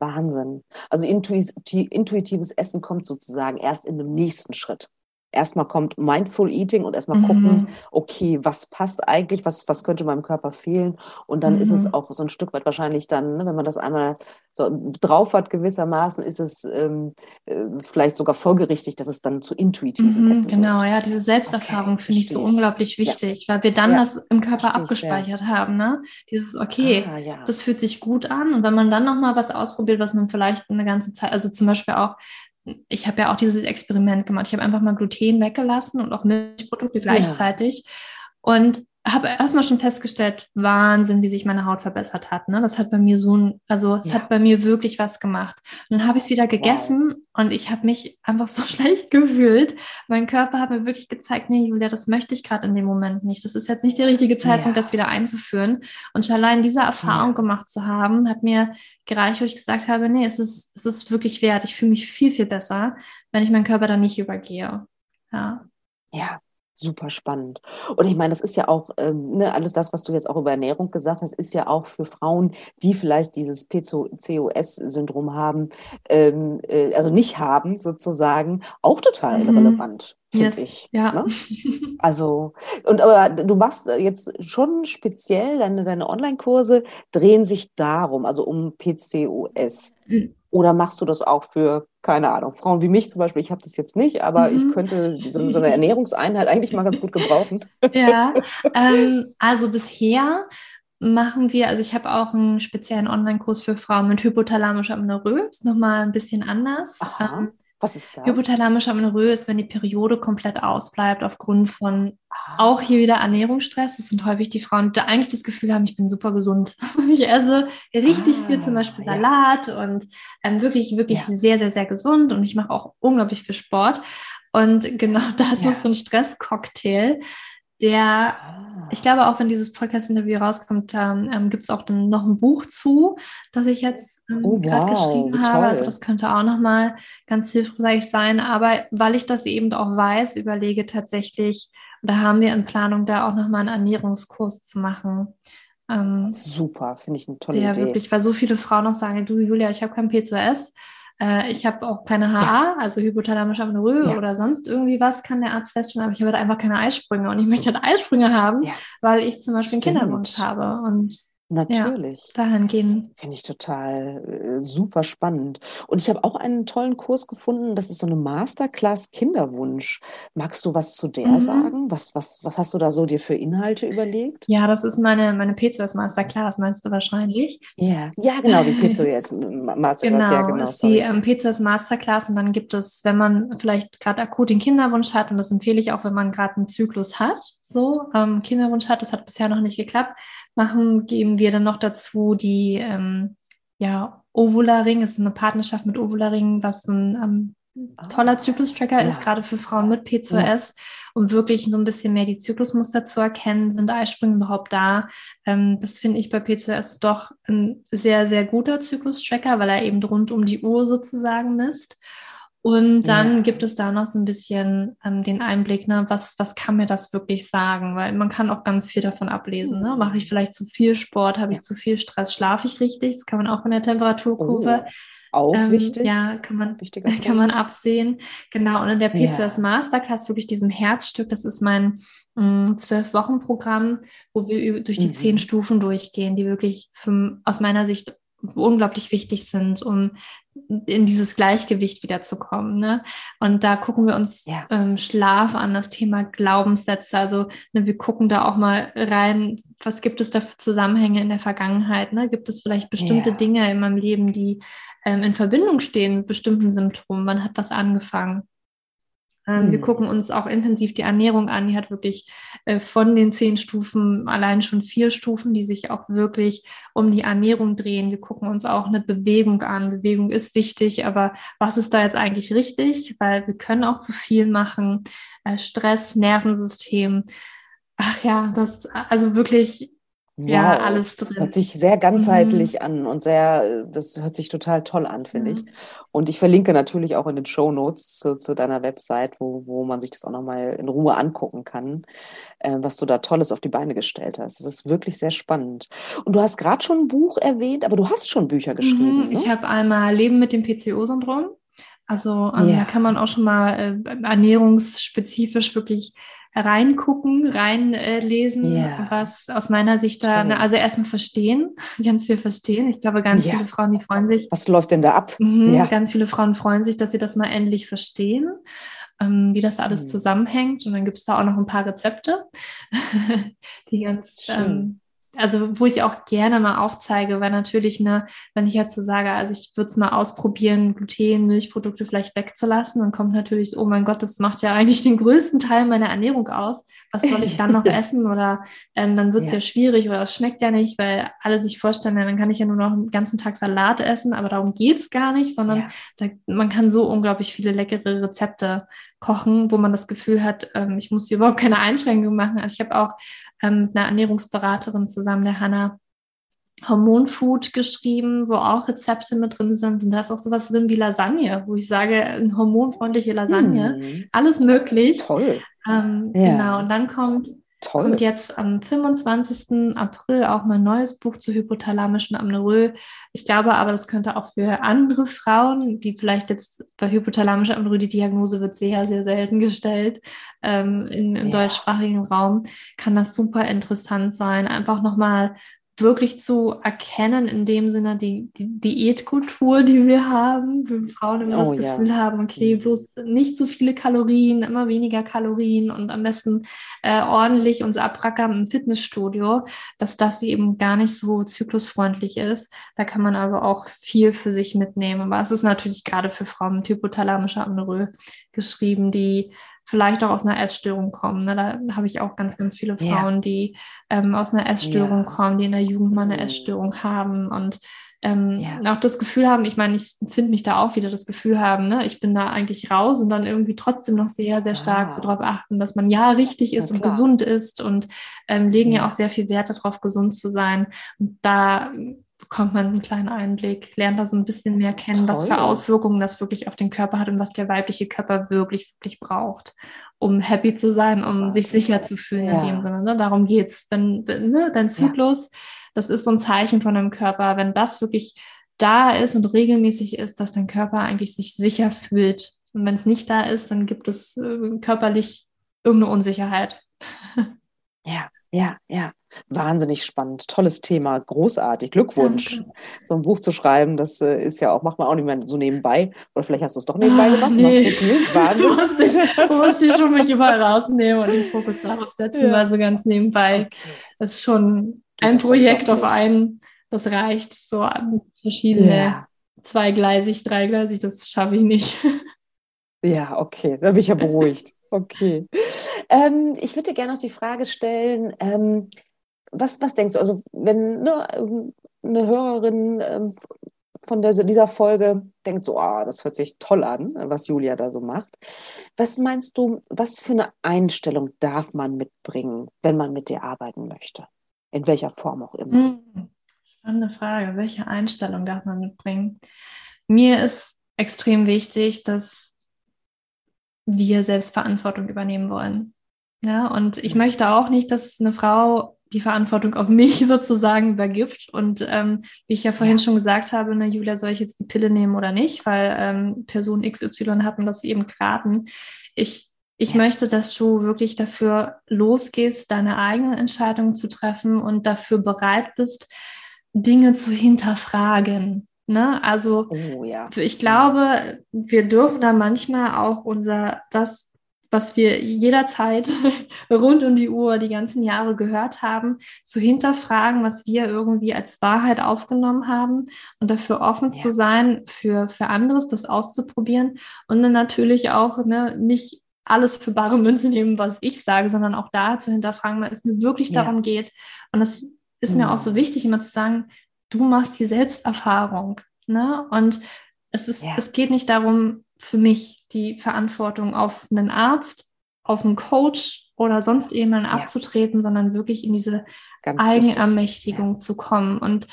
Wahnsinn. Also intuitives Essen kommt sozusagen erst in dem nächsten Schritt erstmal kommt Mindful Eating und erstmal mhm. gucken, okay, was passt eigentlich, was, was könnte meinem Körper fehlen? Und dann mhm. ist es mhm. auch so ein Stück weit wahrscheinlich dann, ne, wenn man das einmal so drauf hat gewissermaßen, ist es ähm, äh, vielleicht sogar folgerichtig, dass es dann zu intuitiven mhm, Essen Genau, wird. ja, diese Selbsterfahrung okay, finde ich so unglaublich wichtig, ja. weil wir dann ja, das im Körper abgespeichert haben, ne? Dieses, okay, ah, ja. das fühlt sich gut an und wenn man dann nochmal was ausprobiert, was man vielleicht eine ganze Zeit, also zum Beispiel auch ich habe ja auch dieses Experiment gemacht. Ich habe einfach mal Gluten weggelassen und auch Milchprodukte gleichzeitig. Ja. Und habe erstmal schon festgestellt, Wahnsinn, wie sich meine Haut verbessert hat. Ne? Das hat bei mir so ein, also es ja. hat bei mir wirklich was gemacht. Und dann habe ich es wieder gegessen wow. und ich habe mich einfach so schlecht gefühlt. Mein Körper hat mir wirklich gezeigt, nee, Julia, das möchte ich gerade in dem Moment nicht. Das ist jetzt nicht der richtige Zeitpunkt, ja. das wieder einzuführen. Und schon allein diese Erfahrung ja. gemacht zu haben, hat mir gereicht, wo ich gesagt habe, nee, es ist, es ist wirklich wert. Ich fühle mich viel, viel besser, wenn ich meinen Körper dann nicht übergehe. Ja. Ja, super spannend. Und ich meine, das ist ja auch, ähm, ne, alles das, was du jetzt auch über Ernährung gesagt hast, ist ja auch für Frauen, die vielleicht dieses PCOS-Syndrom haben, ähm, äh, also nicht haben sozusagen, auch total mhm. relevant, finde yes. ich. Ja. Ne? Also, und aber du machst jetzt schon speziell, deine, deine Online-Kurse drehen sich darum, also um PCOS. Oder machst du das auch für, keine Ahnung, Frauen wie mich zum Beispiel? Ich habe das jetzt nicht, aber mhm. ich könnte so, so, eine Ernährungseinheit eigentlich mal ganz gut gebrauchen. Ja, ähm, also bisher machen wir, also ich habe auch einen speziellen Online-Kurs für Frauen mit hypothalamischer Amenorrhoe, ist nochmal ein bisschen anders. Ähm, was ist das? Hypothalamische Amenorrhoe ist, wenn die Periode komplett ausbleibt aufgrund von ah. auch hier wieder Ernährungsstress. Das sind häufig die Frauen, die eigentlich das Gefühl haben, ich bin super gesund. ich esse richtig ah, viel, zum Beispiel Salat ja. und ähm, wirklich, wirklich ja. sehr, sehr, sehr gesund. Und ich mache auch unglaublich viel Sport. Und genau das ja. ist so ein Stresscocktail, der ich glaube, auch wenn dieses Podcast-Interview rauskommt, ähm, gibt es auch dann noch ein Buch zu, das ich jetzt ähm, oh, gerade wow, geschrieben habe. Also das könnte auch nochmal ganz hilfreich sein. Aber weil ich das eben auch weiß, überlege tatsächlich, oder haben wir in Planung, da auch nochmal einen Ernährungskurs zu machen. Ähm, Super, finde ich eine tolle der Idee. wirklich, weil so viele Frauen noch sagen, du Julia, ich habe kein P2S äh, ich habe auch keine HA, also hypothalamische Amenorrhoe ja. oder sonst irgendwie was kann der Arzt feststellen, aber ich habe halt einfach keine Eisprünge und ich möchte halt Eisprünge haben, ja. weil ich zum Beispiel einen Kinderwunsch habe und Natürlich. Ja, dahin gehen. Finde ich total äh, super spannend. Und ich habe auch einen tollen Kurs gefunden. Das ist so eine Masterclass Kinderwunsch. Magst du was zu der mhm. sagen? Was, was, was hast du da so dir für Inhalte überlegt? Ja, das ist meine, meine PCOS Masterclass, meinst du wahrscheinlich? Ja, ja genau, die PCOS Masterclass. genau, ja, genau ist die ähm, PCOS Masterclass. Und dann gibt es, wenn man vielleicht gerade akut den Kinderwunsch hat, und das empfehle ich auch, wenn man gerade einen Zyklus hat, so ähm, Kinderwunsch hat, das hat bisher noch nicht geklappt, machen, geben wir dann noch dazu die ähm, ja, Ovularing, ist eine Partnerschaft mit Ovularing, was so ein ähm, toller ah, Zyklus-Tracker ja. ist, gerade für Frauen mit P2S, ja. um wirklich so ein bisschen mehr die Zyklusmuster zu erkennen. Sind Eisprünge überhaupt da? Ähm, das finde ich bei P2S doch ein sehr, sehr guter Zyklus-Tracker, weil er eben rund um die Uhr sozusagen misst. Und dann ja. gibt es da noch so ein bisschen ähm, den Einblick, ne, was, was kann mir das wirklich sagen? Weil man kann auch ganz viel davon ablesen. Ne? Mache ich vielleicht zu viel Sport, habe ich zu viel Stress, schlafe ich richtig? Das kann man auch in der Temperaturkurve. Oh. Auch ähm, wichtig. Ja, kann man, kann man absehen. Genau. Und in der P2S ja. Masterclass, wirklich diesem Herzstück, das ist mein mm, zwölf-Wochen-Programm, wo wir durch die mhm. zehn Stufen durchgehen, die wirklich für, aus meiner Sicht unglaublich wichtig sind, um in dieses Gleichgewicht wiederzukommen. Ne? Und da gucken wir uns ja. ähm, Schlaf an, das Thema Glaubenssätze. Also ne, wir gucken da auch mal rein, was gibt es da für Zusammenhänge in der Vergangenheit? Ne? Gibt es vielleicht bestimmte ja. Dinge in meinem Leben, die ähm, in Verbindung stehen mit bestimmten Symptomen? Wann hat was angefangen? Ähm, wir hm. gucken uns auch intensiv die Ernährung an. Die hat wirklich äh, von den zehn Stufen allein schon vier Stufen, die sich auch wirklich um die Ernährung drehen. Wir gucken uns auch eine Bewegung an. Bewegung ist wichtig, aber was ist da jetzt eigentlich richtig? Weil wir können auch zu viel machen. Äh, Stress, Nervensystem. Ach ja, das, also wirklich Wow. Ja, alles drin. Hört sich sehr ganzheitlich mhm. an und sehr, das hört sich total toll an, finde mhm. ich. Und ich verlinke natürlich auch in den Show Notes zu, zu, deiner Website, wo, wo man sich das auch nochmal in Ruhe angucken kann, äh, was du da Tolles auf die Beine gestellt hast. Das ist wirklich sehr spannend. Und du hast gerade schon ein Buch erwähnt, aber du hast schon Bücher geschrieben. Mhm. Ne? Ich habe einmal Leben mit dem PCO-Syndrom. Also ähm, ja. da kann man auch schon mal äh, ernährungsspezifisch wirklich reingucken, reinlesen, äh, yeah. was aus meiner Sicht da, ne, also erstmal verstehen, ganz viel verstehen. Ich glaube, ganz ja. viele Frauen, die freuen sich. Was läuft denn da ab? Mhm, ja. Ganz viele Frauen freuen sich, dass sie das mal endlich verstehen, ähm, wie das alles mhm. zusammenhängt. Und dann gibt es da auch noch ein paar Rezepte, die ganz ähm, also wo ich auch gerne mal aufzeige, weil natürlich, ne, wenn ich jetzt so sage, also ich würde es mal ausprobieren, Gluten, Milchprodukte vielleicht wegzulassen, dann kommt natürlich, oh mein Gott, das macht ja eigentlich den größten Teil meiner Ernährung aus. Was soll ich dann noch essen? Oder ähm, dann wird es ja. ja. schwierig oder es schmeckt ja nicht, weil alle sich vorstellen, dann kann ich ja nur noch einen ganzen Tag Salat essen, aber darum geht's gar nicht, sondern ja. da, man kann so unglaublich viele leckere Rezepte kochen, wo man das Gefühl hat, ähm, ich muss hier überhaupt keine Einschränkungen machen. Also ich habe auch ähm, mit einer Ernährungsberaterin zusammen, der Hanna, Hormonfood geschrieben, wo auch Rezepte mit drin sind. Und da ist auch sowas drin wie Lasagne, wo ich sage, eine hormonfreundliche Lasagne. Hm. Alles möglich. Toll. Ähm, ja. Genau. Und dann kommt Toll. Kommt jetzt am 25. April auch mein neues Buch zur hypothalamischen Amenorrhoe. Ich glaube aber, das könnte auch für andere Frauen, die vielleicht jetzt bei hypothalamischer Amenorrhoe, die Diagnose wird sehr, sehr selten gestellt ähm, in, im ja. deutschsprachigen Raum, kann das super interessant sein. Einfach nochmal wirklich zu erkennen, in dem Sinne die, die Diätkultur, die wir haben, wo Frauen immer oh, das ja. Gefühl haben, okay, mhm. bloß nicht so viele Kalorien, immer weniger Kalorien und am besten äh, ordentlich uns abrackern im Fitnessstudio, dass das eben gar nicht so zyklusfreundlich ist. Da kann man also auch viel für sich mitnehmen. Aber es ist natürlich gerade für Frauen mit hypothalamischer Amenorrhoe geschrieben, die vielleicht auch aus einer Essstörung kommen. Ne? Da habe ich auch ganz, ganz viele Frauen, ja. die ähm, aus einer Essstörung ja. kommen, die in der Jugend mal eine mhm. Essstörung haben und ähm, ja. auch das Gefühl haben, ich meine, ich finde mich da auch wieder das Gefühl haben, ne, ich bin da eigentlich raus und dann irgendwie trotzdem noch sehr, sehr stark ah. so darauf achten, dass man ja richtig ist und gesund ist und ähm, legen ja. ja auch sehr viel Wert darauf, gesund zu sein. Und da bekommt man einen kleinen Einblick, lernt da so ein bisschen mehr kennen, Toll. was für Auswirkungen das wirklich auf den Körper hat und was der weibliche Körper wirklich, wirklich braucht, um happy zu sein, um sich sicher zu fühlen ja. in dem Sinne. Ne? Darum geht's. Wenn, ne, dein Zyklus ja das ist so ein Zeichen von deinem Körper, wenn das wirklich da ist und regelmäßig ist, dass dein Körper eigentlich sich sicher fühlt. Und wenn es nicht da ist, dann gibt es äh, körperlich irgendeine Unsicherheit. Ja, ja, ja. Wahnsinnig spannend. Tolles Thema. Großartig. Glückwunsch. Danke. So ein Buch zu schreiben, das äh, ist ja auch, macht man auch nicht mehr so nebenbei. Oder vielleicht hast du es doch nebenbei ah, gemacht. Nee. Machst du viel? Wahnsinn. Du musst, dich, du musst dich schon mich überall rausnehmen und den Fokus darauf setzen, ja. also ganz nebenbei. Das ist schon ein Projekt auf einen, das reicht. So verschiedene, ja. zweigleisig, dreigleisig, das schaffe ich nicht. Ja, okay, da bin ich ja beruhigt. Okay. Ähm, ich würde gerne noch die Frage stellen, ähm, was, was denkst du, also wenn ne, eine Hörerin ähm, von der, dieser Folge denkt so, oh, das hört sich toll an, was Julia da so macht. Was meinst du, was für eine Einstellung darf man mitbringen, wenn man mit dir arbeiten möchte? In welcher Form auch immer. Hm, spannende Frage. Welche Einstellung darf man mitbringen? Mir ist extrem wichtig, dass wir selbst Verantwortung übernehmen wollen. Ja, und ich möchte auch nicht, dass eine Frau die Verantwortung auf mich sozusagen übergibt. Und ähm, wie ich ja vorhin ja. schon gesagt habe, na, Julia, soll ich jetzt die Pille nehmen oder nicht? Weil ähm, Person XY hat mir das eben geraten. Ich ich ja. möchte, dass du wirklich dafür losgehst, deine eigenen Entscheidungen zu treffen und dafür bereit bist, Dinge zu hinterfragen. Ne? Also oh, ja. ich glaube, wir dürfen da manchmal auch unser, das, was wir jederzeit rund um die Uhr die ganzen Jahre gehört haben, zu hinterfragen, was wir irgendwie als Wahrheit aufgenommen haben und dafür offen ja. zu sein, für, für anderes das auszuprobieren und dann natürlich auch ne, nicht alles für bare Münze nehmen, was ich sage, sondern auch da zu hinterfragen, weil es mir wirklich ja. darum geht. Und das ist mir auch so wichtig, immer zu sagen, du machst die Selbsterfahrung. Ne? Und es, ist, ja. es geht nicht darum, für mich die Verantwortung auf einen Arzt, auf einen Coach oder sonst jemanden ja. abzutreten, sondern wirklich in diese Ganz Eigenermächtigung ja. zu kommen. Und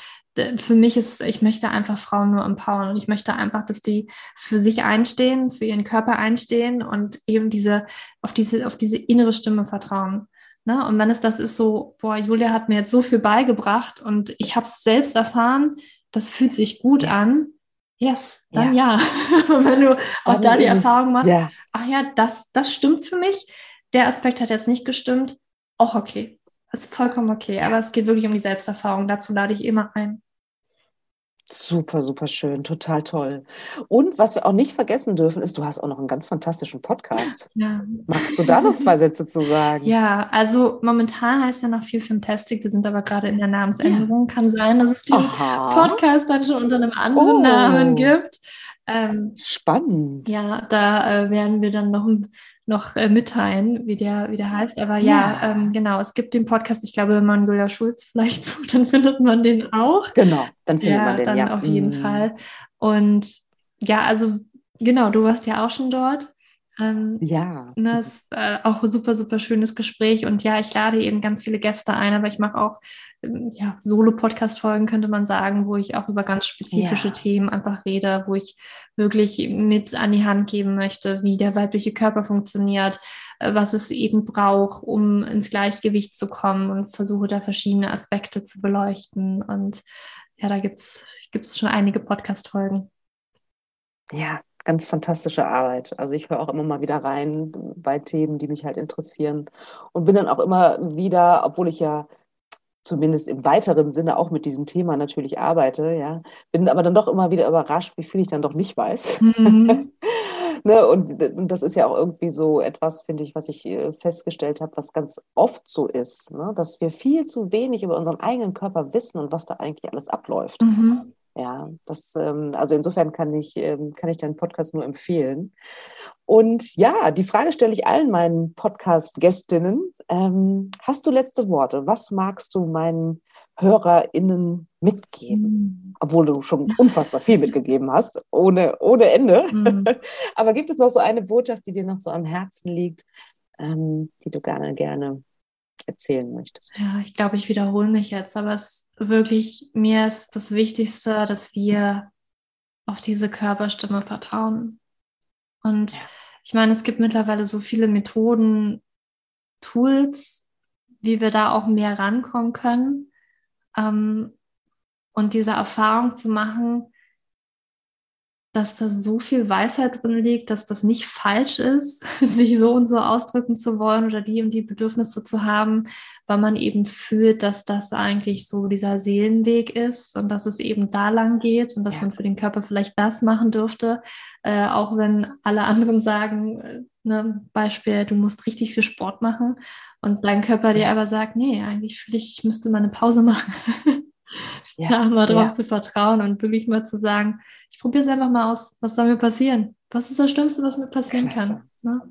für mich ist, ich möchte einfach Frauen nur empowern und ich möchte einfach, dass die für sich einstehen, für ihren Körper einstehen und eben diese, auf diese, auf diese innere Stimme vertrauen. Ne? Und wenn es das ist so, boah, Julia hat mir jetzt so viel beigebracht und ich habe es selbst erfahren, das fühlt sich gut ja. an. Yes, dann ja. ja. wenn du auch dann da die Erfahrung machst, ja. ach ja, das, das stimmt für mich. Der Aspekt hat jetzt nicht gestimmt. Auch okay. Das ist vollkommen okay. Aber es geht wirklich um die Selbsterfahrung. Dazu lade ich immer ein. Super, super schön, total toll. Und was wir auch nicht vergessen dürfen, ist, du hast auch noch einen ganz fantastischen Podcast. Ja. Magst du da noch zwei Sätze zu sagen? Ja, also momentan heißt ja noch viel Fantastic. Wir sind aber gerade in der Namensänderung. Ja. Kann sein, dass es den Aha. Podcast dann schon unter einem anderen oh. Namen gibt. Ähm, Spannend. Ja, da äh, werden wir dann noch ein noch äh, mitteilen, wie der, wie der heißt. Aber ja, ja ähm, genau, es gibt den Podcast, ich glaube, wenn man Julia Schulz vielleicht sucht, dann findet man den auch. Genau, dann findet ja, man den, dann ja. auf jeden mm. Fall. Und ja, also genau, du warst ja auch schon dort. Ähm, ja. Ne, ist äh, auch ein super, super schönes Gespräch. Und ja, ich lade eben ganz viele Gäste ein, aber ich mache auch ja, Solo-Podcast-Folgen, könnte man sagen, wo ich auch über ganz spezifische ja. Themen einfach rede, wo ich wirklich mit an die Hand geben möchte, wie der weibliche Körper funktioniert, äh, was es eben braucht, um ins Gleichgewicht zu kommen und versuche da verschiedene Aspekte zu beleuchten. Und ja, da gibt es schon einige Podcast-Folgen. Ja, ganz fantastische Arbeit. Also ich höre auch immer mal wieder rein bei Themen, die mich halt interessieren und bin dann auch immer wieder, obwohl ich ja zumindest im weiteren Sinne auch mit diesem Thema natürlich arbeite, ja, bin aber dann doch immer wieder überrascht, wie viel ich dann doch nicht weiß. Mhm. ne, und, und, das ist ja auch irgendwie so etwas, finde ich, was ich äh, festgestellt habe, was ganz oft so ist, ne, dass wir viel zu wenig über unseren eigenen Körper wissen und was da eigentlich alles abläuft. Mhm. Ja, das, ähm, also insofern kann ich, ähm, kann ich deinen Podcast nur empfehlen. Und ja, die Frage stelle ich allen meinen Podcast-Gästinnen. Ähm, hast du letzte Worte? Was magst du meinen HörerInnen mitgeben? Mhm. Obwohl du schon unfassbar viel mitgegeben hast, ohne, ohne Ende. Mhm. Aber gibt es noch so eine Botschaft, die dir noch so am Herzen liegt, die du gerne, gerne erzählen möchtest? Ja, ich glaube, ich wiederhole mich jetzt, aber es wirklich, mir ist das Wichtigste, dass wir auf diese Körperstimme vertrauen. Und ja. ich meine, es gibt mittlerweile so viele Methoden, Tools, wie wir da auch mehr rankommen können. Ähm, und diese Erfahrung zu machen, dass da so viel Weisheit drin liegt, dass das nicht falsch ist, sich so und so ausdrücken zu wollen oder die und die Bedürfnisse zu haben, weil man eben fühlt, dass das eigentlich so dieser Seelenweg ist und dass es eben da lang geht und dass ja. man für den Körper vielleicht das machen dürfte, äh, auch wenn alle anderen sagen, äh, ne, Beispiel, du musst richtig viel Sport machen und dein Körper dir aber sagt, nee, eigentlich fühle ich, ich müsste mal eine Pause machen. ja, da mal drauf ja. zu vertrauen und wirklich mal zu sagen, ich probiere es einfach mal aus, was soll mir passieren? Was ist das Schlimmste, was mir passieren Klasse. kann? Ne?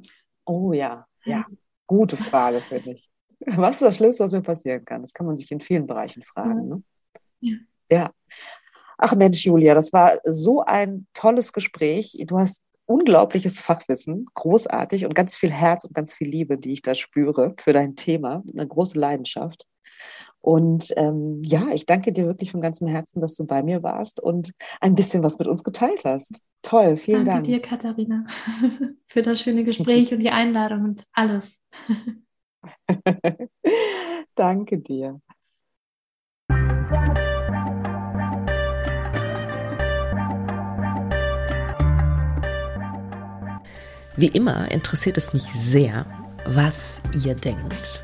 Oh ja, ja, gute Frage für dich. Was ist das Schlimmste, was mir passieren kann? Das kann man sich in vielen Bereichen fragen. Ne? Ja. ja. Ach Mensch, Julia, das war so ein tolles Gespräch. Du hast unglaubliches Fachwissen, großartig und ganz viel Herz und ganz viel Liebe, die ich da spüre für dein Thema, eine große Leidenschaft. Und ähm, ja, ich danke dir wirklich von ganzem Herzen, dass du bei mir warst und ein bisschen was mit uns geteilt hast. Toll, vielen danke Dank. Danke dir, Katharina, für das schöne Gespräch und die Einladung und alles. danke dir. Wie immer interessiert es mich sehr, was ihr denkt.